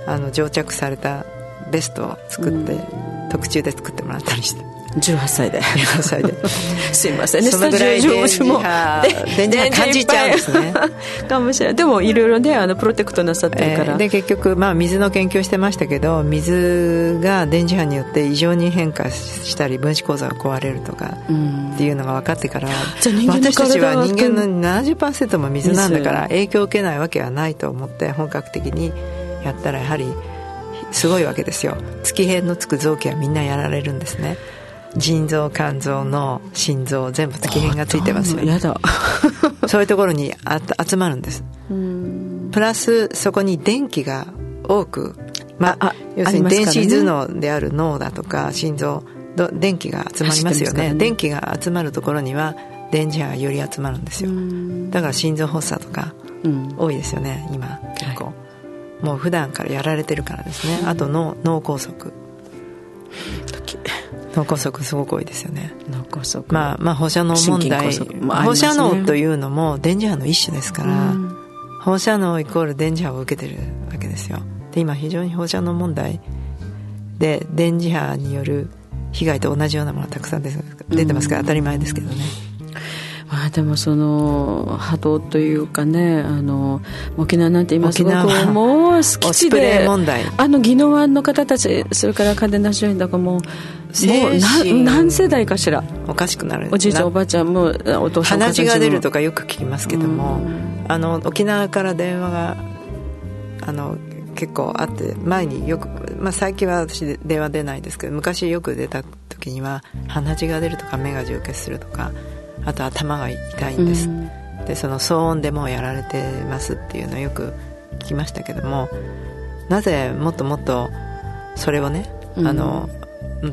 あの蒸着されたベストを作って、特注で作ってもらったりして18歳で。18歳で。[laughs] すいませんね。そのぐらい電磁波電磁波感じちゃうんですね。かもしれないでもいろいろねあのプロテクトなさってるから、えー、で結局、まあ、水の研究をしてましたけど水が電磁波によって異常に変化したり分子構造が壊れるとかっていうのが分かってから、私たちは人間の70%も水なんだから影響を受けないわけはないと思って本格的にやったらやはりすごいわけですよ。月辺のつく臓器はみんなやられるんですね腎臓肝臓脳心臓全部月辺がついてますよ、ね、だ。[laughs] そういうところにあ集まるんです。プラスそこに電気が多くまあ要するに電子頭脳である脳だとか心臓電気が集まりますよね、ね、電気が集まるところには電磁波がより集まるんですよ。だから心臓発作とか多いですよね今結構、はい、もう普段からやられてるからですね。あと脳脳梗塞脳梗塞すごく多いですよね。脳梗塞。まあまあ放射能問題、ね、放射能というのも電磁波の一種ですから、うん、放射能イコール電磁波を受けてるわけですよ。で今非常に放射能問題で電磁波による被害と同じようなものがたくさん出てますから当たり前ですけどね、まあ、でもその波動というかねあの沖縄なんて今すごくもう好きであの宜野湾の方たちそれから嘉手納周辺とかももう何世代かしらおかしくなるおじいちゃんおばあちゃんもお父さん鼻血が出るとかよく聞きますけども、あの沖縄から電話があの結構あって前によく、まあ、最近は私電話出ないですけど昔よく出た時には鼻血が出るとか目が充血するとかあと頭が痛いんです、うん、でその騒音でもうやられてますっていうのをよく聞きましたけどもなぜもっともっとそれをね、うん、あの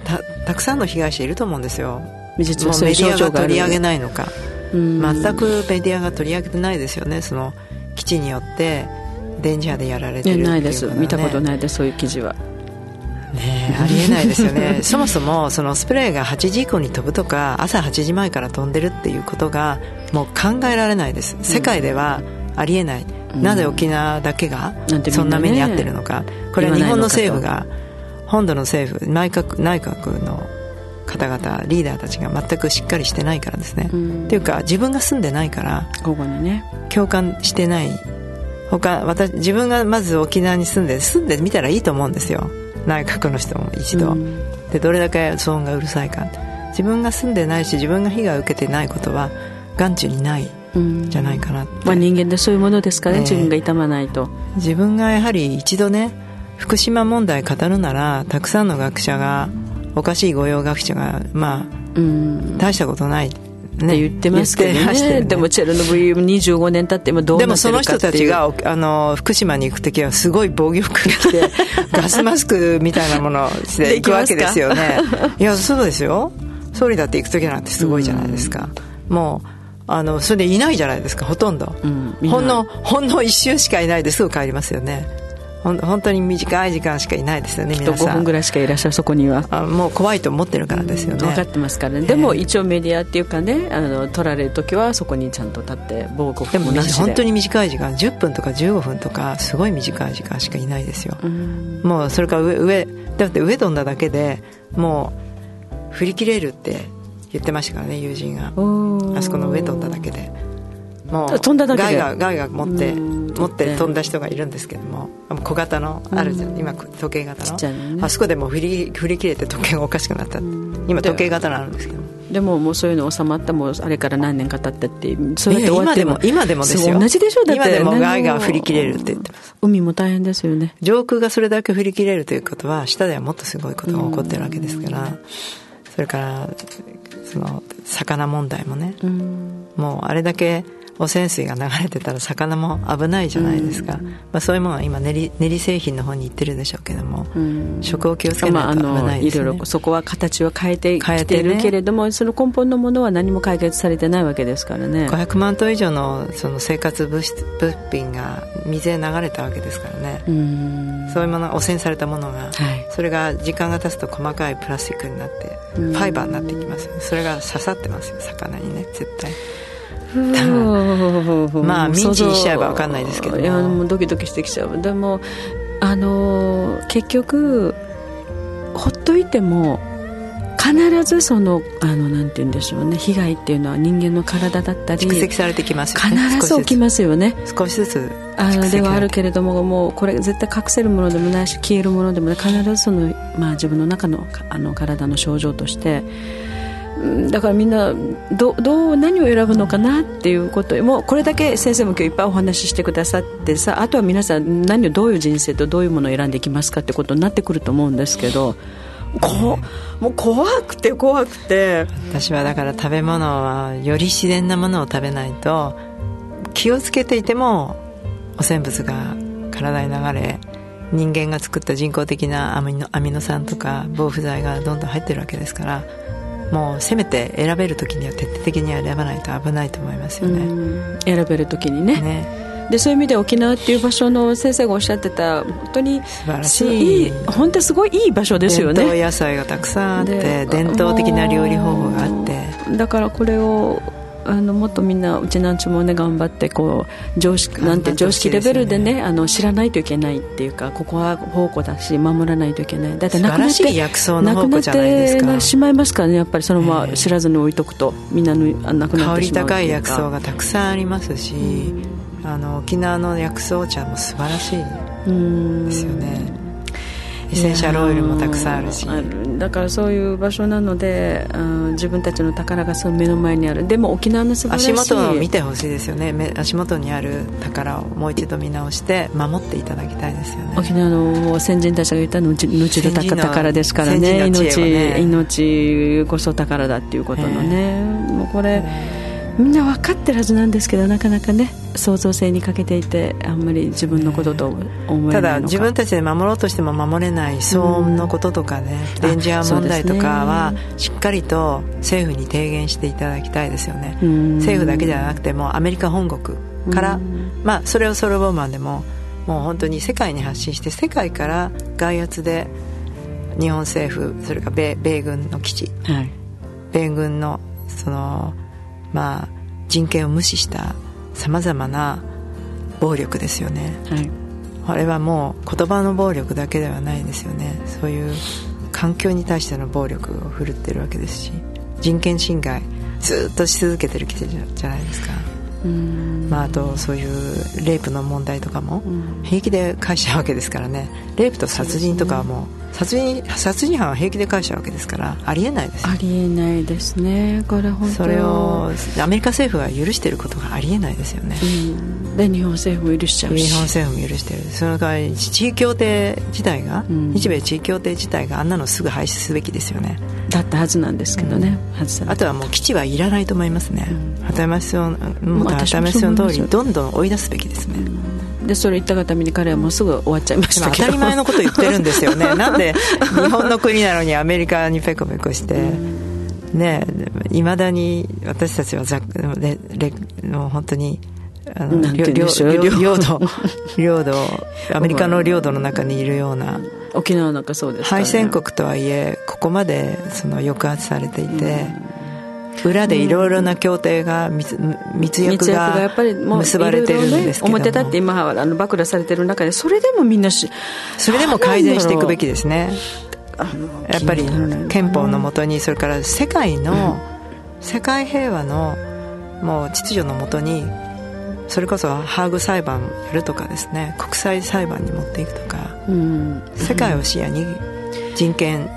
たたくさんの被害者いると思うんですよ。もうメディアが取り上げないのか、うん、全くメディアが取り上げてないですよね。その基地によって電磁波でやられてるっていう、ね、ないです。見たことないです。そういう記事はねありえないですよね。[laughs] そもそもそのスプレーが8時以降に飛ぶとか朝8時前から飛んでるっていうことがもう考えられないです。世界ではありえない、うん、なぜ沖縄だけがそんな目に遭ってるのか、これは日本の政府が本土の政府内閣内閣の方々リーダーたちが全くしっかりしてないからですね、うん、っていうか自分が住んでないから共感してない。他私自分がまず沖縄に住んで住んでみたらいいと思うんですよ内閣の人も一度、うん、でどれだけ騒音がうるさいか自分が住んでないし自分が被害を受けてないことは眼中にないじゃないかな、まあ、人間でそういうものですかね、えー、自分が痛まないと。自分がやはり一度ね福島問題語るならたくさんの学者がおかしい御用学者がまあ、うん、大したことないね、言ってますけどね、ね、でもチェルノブイリ25年経って今どうなってるかでもその人たちがあの福島に行く時はすごい防御服着て [laughs] ガスマスクみたいなものをして行くわけですよね。いやそうですよ。総理だって行く時なんてすごいじゃないですか、うもうあのそれでいないじゃないですかほとんど、うん、ほんのほんの一瞬しかいないですぐ帰りますよねほん本当に短い時間しかいないですよね皆さん。5分ぐらいしかいらっしゃるそこにはあもう怖いと思ってるからですよね、分かってますからね、でも一応メディアっていうかねあの取られる時はそこにちゃんと立って防護服もなしで。本当に短い時間10分とか15分とかすごい短い時間しかいないですよ、もうそれから上上だって上飛んだだけでもう振り切れるって言ってましたからね友人が。あそこの上飛んだだけでもう飛んだだけで。ガイガガイガ持って持って飛んだ人がいるんですけども小型のあるじゃん、今時計型の、ね、あそこでも振り振り切れて時計がおかしくなった今時計型のあるんですけど。でももうそういうの収まったもうあれから何年か経ってってそうやって終わっても今でもですよ。同じでしょ？だって今でもガイが振り切れるって言ってます。海も大変ですよね。上空がそれだけ振り切れるということは下ではもっとすごいことが起こってるわけですから、それからその魚問題もね、もうあれだけ汚染水が流れてたら魚も危ないじゃないですか、うん、まあ、そういうものは今練り練り製品の方に行ってるでしょうけども、うん、食を気をつけないと危ないですね、まあ、いろいろそこは形を変えてきてるけれども、ね、その根本のものは何も解決されてないわけですからね。500万トン以上のその生活物質物品が水へ流れたわけですからね、うん、そういうもの汚染されたものが、はい、それが時間が経つと細かいプラスチックになってファイバーになっていきますそれが刺さってますよ魚にね絶対まあミンチにしちゃえば分かんないですけど。いやもうドキドキしてきちゃう。でもあの結局ほっといても必ずそのあのなんて言うんでしょうね。被害っていうのは人間の体だったり蓄積されてきますよね。必ず起きますよね。少しずつ。あではあるけれどももうこれ絶対隠せるものでもないし消えるものでもない。必ずその、まあ、自分の中のあの体の症状としてだからみんなどどう何を選ぶのかなっていうこともうこれだけ先生も今日いっぱいお話ししてくださってさあとは皆さん何をどういう人生とどういうものを選んでいきますかってことになってくると思うんですけどこもう怖くて怖くて。私はだから食べ物はより自然なものを食べないと気をつけていても汚染物が体に流れ人間が作った人工的なアミノアミノ酸とか防腐剤がどんどん入ってるわけですからもうせめて選べる時には徹底的に選ばないと危ないと思いますよね。選べる時にね。ね。でそういう意味で沖縄っていう場所の先生がおっしゃってた本当に素晴らしい。本当すごいいい場所ですよね。伝統野菜がたくさんあって伝統的な料理方法があって。だからこれをあのもっとみんなうちなんちもね頑張ってこう常識なんて常識レベルでねあの知らないといけないっていうかここは宝庫だし守らないといけない。だってなくなってないですか。しまいますからねやっぱりそのまま知らずに置いとくとみんなのなくなってしまう香り高い薬草がたくさんありますし、あの沖縄の薬草茶も素晴らしいですよねエッセンシャルオイルもたくさんあるし。だからそういう場所なので、うん、自分たちの宝がその目の前にある。でも沖縄の素晴らしい。足元を見てほしいですよね。足元にある宝をもう一度見直して守っていただきたいですよね。沖縄の先人たちが言ったのうちの宝ですからね。命命こそ宝だっていうことのね、もうこれ、みんな分かってるはずなんですけどなかなかね創造性に欠けていてあんまり自分のことと思えないただ自分たちで守ろうとしても守れない騒音のこととかね、うん、レンジャー問題とかはしっかりと政府に提言していただきたいですよね、うん、政府だけじゃなくてもアメリカ本国から、うん、まあそれをソロボーマンでももう本当に世界に発信して世界から外圧で日本政府それから米米軍の基地、はい、米軍のそのまあ人権を無視したさまざまな暴力ですよね、はい、あれはもう言葉の暴力だけではないですよね。そういう環境に対しての暴力を振るってるわけですし人権侵害ずっとし続けてるじゃないですかまあ、あとそういうレイプの問題とかも平気で返しちゃうわけですからね。レイプと殺人とかはもう殺人殺人犯は平気で返しちゃうわけですからありえないですありえないですね。これ本当。それをアメリカ政府が許していることがありえないですよね、うん、で日本政府も許しちゃうし。日本政府も許してる。その代わり地位協定自体が、うん、日米地位協定自体があんなのすぐ廃止すべきですよね。だったはずなんですけどね、うん、あとはもう基地はいらないと思いますね、うん、旗山市の通りにどんどん追い出すべきですね、でそれ言ったがために彼はもうすぐ終わっちゃいました当たり前のこと言ってるんですよね。なんで [laughs] 日本の国なのにアメリカにペコペコして、ねいまだに私たちはざレレもう本当にあの領土。[laughs] 領土。アメリカの領土の中にいるような。沖縄なんかそうです、ね、敗戦国とはいえここまでその抑圧されていて、裏でいろいろな協定が密密約がやっぱり結ばれてるんですけども、表立って今はあの暴露されてる中でそれでもみんなしそれでも改善していくべきですね。やっぱり憲法のもとにそれから世界の、世界平和のもう秩序のもとにそれこそハーグ裁判やるとかですね国際裁判に持っていくとか、うん、世界を視野に人権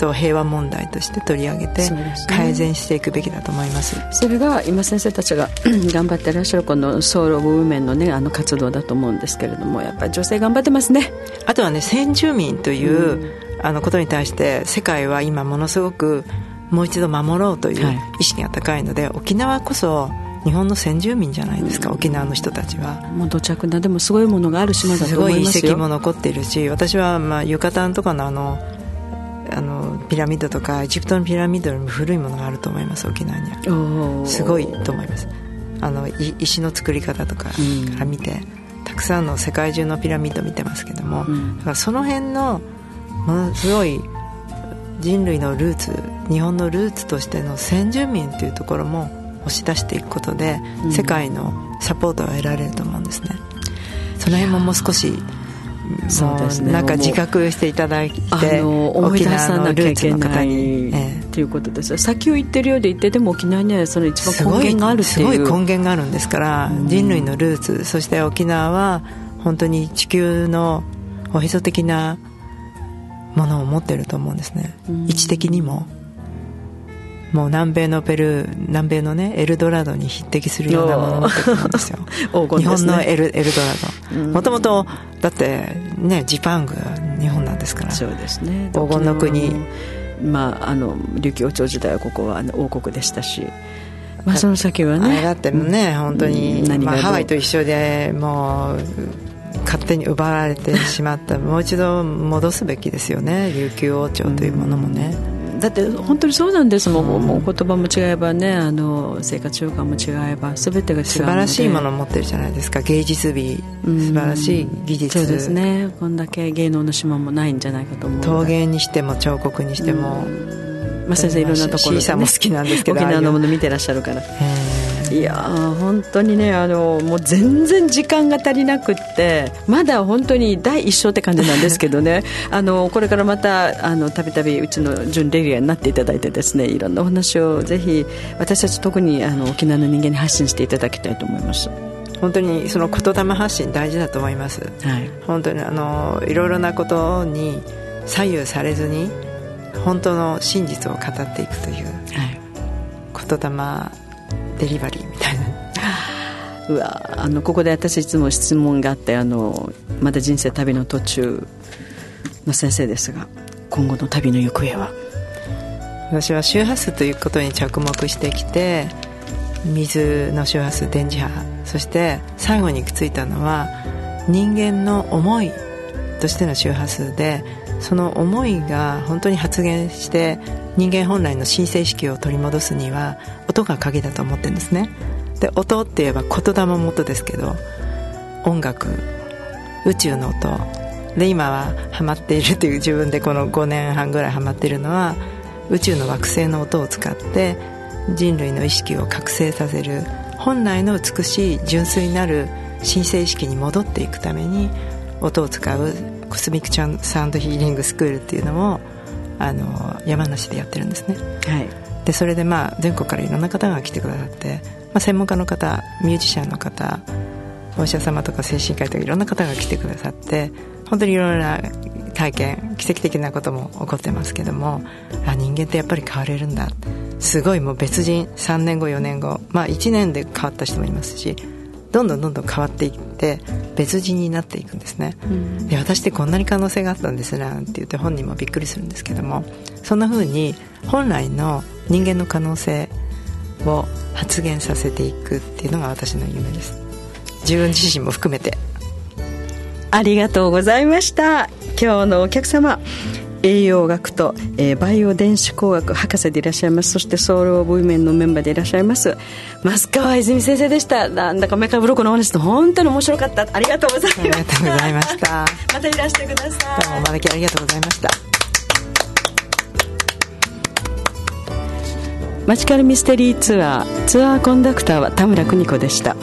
と平和問題として取り上げて改善していくべきだと思います、ね、それが今先生たちが [coughs] 頑張ってらっしゃるこのソウル・オブ・ウーメンの,、ね、あの活動だと思うんですけれどもやっぱり女性頑張ってますね。あとはね先住民という、うん、あのことに対して世界は今ものすごくもう一度守ろうという意識が高いので、はい、沖縄こそ日本の先住民じゃないですか、沖縄の人たちは。もう土着なでもすごいものがある島だと思いますすごい遺跡も残っているし私はまあユカタンとかのあのあのピラミッドとかエジプトのピラミッドよりも古いものがあると思います沖縄には。すごいと思います。あの石の作り方とかから見て、うん、たくさんの世界中のピラミッド見てますけども、うん、だからその辺のものすごい人類のルーツ日本のルーツとしての先住民というところも押し出していくことで、うん、世界のサポートを得られると思うんですね。その辺ももう少しそうですね。なんか自覚していただいて思い出さなきゃいけないということです。先を言ってるようで言ってでも沖縄にはその一番根源があるすごい根源があるんですから、うん、人類のルーツそして沖縄は本当に地球のおへそ的なものを持ってると思うんですね、うん、位置的にももう南米のペルー南米のねエルドラドに匹敵するようなものを持ってるんですよ。[laughs] ね、日本のエルエルドラド。もともとだってねジパング日本なんですから。そうですね。黄金の国。まああの琉球王朝時代はここは王国でしたし。まあ、その先はね。だってね本当に、まあ、ハワイと一緒でもう勝手に奪われてしまった。[laughs] もう一度戻すべきですよね。琉球王朝というものもね、だって本当にそうなんですもん、うん、もう言葉も違えばねあの生活習慣も違えば全てが違う素晴らしいものを持ってるじゃないですか。芸術美。素晴らしい技術、そうですね。こんだけ芸能の島もないんじゃないかと思う陶芸にしても彫刻にしても、まあ、先生いろんなところで、ね、も好きなんですけど。沖縄のもの見てらっしゃるからいや本当にねあのもう全然時間が足りなくってまだ本当に第一章って感じなんですけどね。[laughs] あのこれからまたあのたびたびうちの準レギュラーになっていただいてですねいろんなお話をぜひ私たち特にあの沖縄の人間に発信していただきたいと思います。本当にその言霊発信大事だと思います、はい、本当にあのいろいろなことに左右されずに本当の真実を語っていくという、はい、言霊デリバリーみたいな。[laughs] うわあのここで私いつも質問があってあのまだ人生旅の途中の先生ですが今後の旅の行方は？私は周波数ということに着目してきて水の周波数電磁波そして最後に行き着いたのは人間の思いとしての周波数でその思いが本当に発現して人間本来の神聖意識を取り戻すには音が鍵だと思ってるんですね。で音って言えば言霊も音ですけど音楽宇宙の音。で今はハマっているという自分でこの5年半ぐらいハマっているのは宇宙の惑星の音を使って人類の意識を覚醒させる本来の美しい純粋なる神聖意識に戻っていくために音を使うコスミックチャンサウンドヒーリングスクールっていうのをあの山梨でやってるんですね、はい、でそれでまあ全国からいろんな方が来てくださって、まあ、専門家の方ミュージシャンの方お医者様とか精神科医とかいろんな方が来てくださって本当にいろいろな体験奇跡的なことも起こってますけどもあ人間ってやっぱり変われるんだ。すごいもう別人3年後4年後まあ1年で変わった人もいますしどんどんどんどん変わっていって別人になっていくんですね、うん、で私ってこんなに可能性があったんですなんて言って本人もびっくりするんですけどもそんな風に本来の人間の可能性を発現させていくっていうのが私の夢です。自分自身も含めて。ありがとうございました。今日のお客様栄養学と、えー、バイオ電子工学博士でいらっしゃいます。そしてソウル・オブ・ウィメンのメンバーでいらっしゃいます。増川泉先生でした。なんだかメカブロックのお話と本当に面白かった。ありがとうございました。ありがとうございました。[laughs] またいらしてください。どうもまきありがとうございました。マジカルミステリーツアーツアーコンダクターは田村邦子でした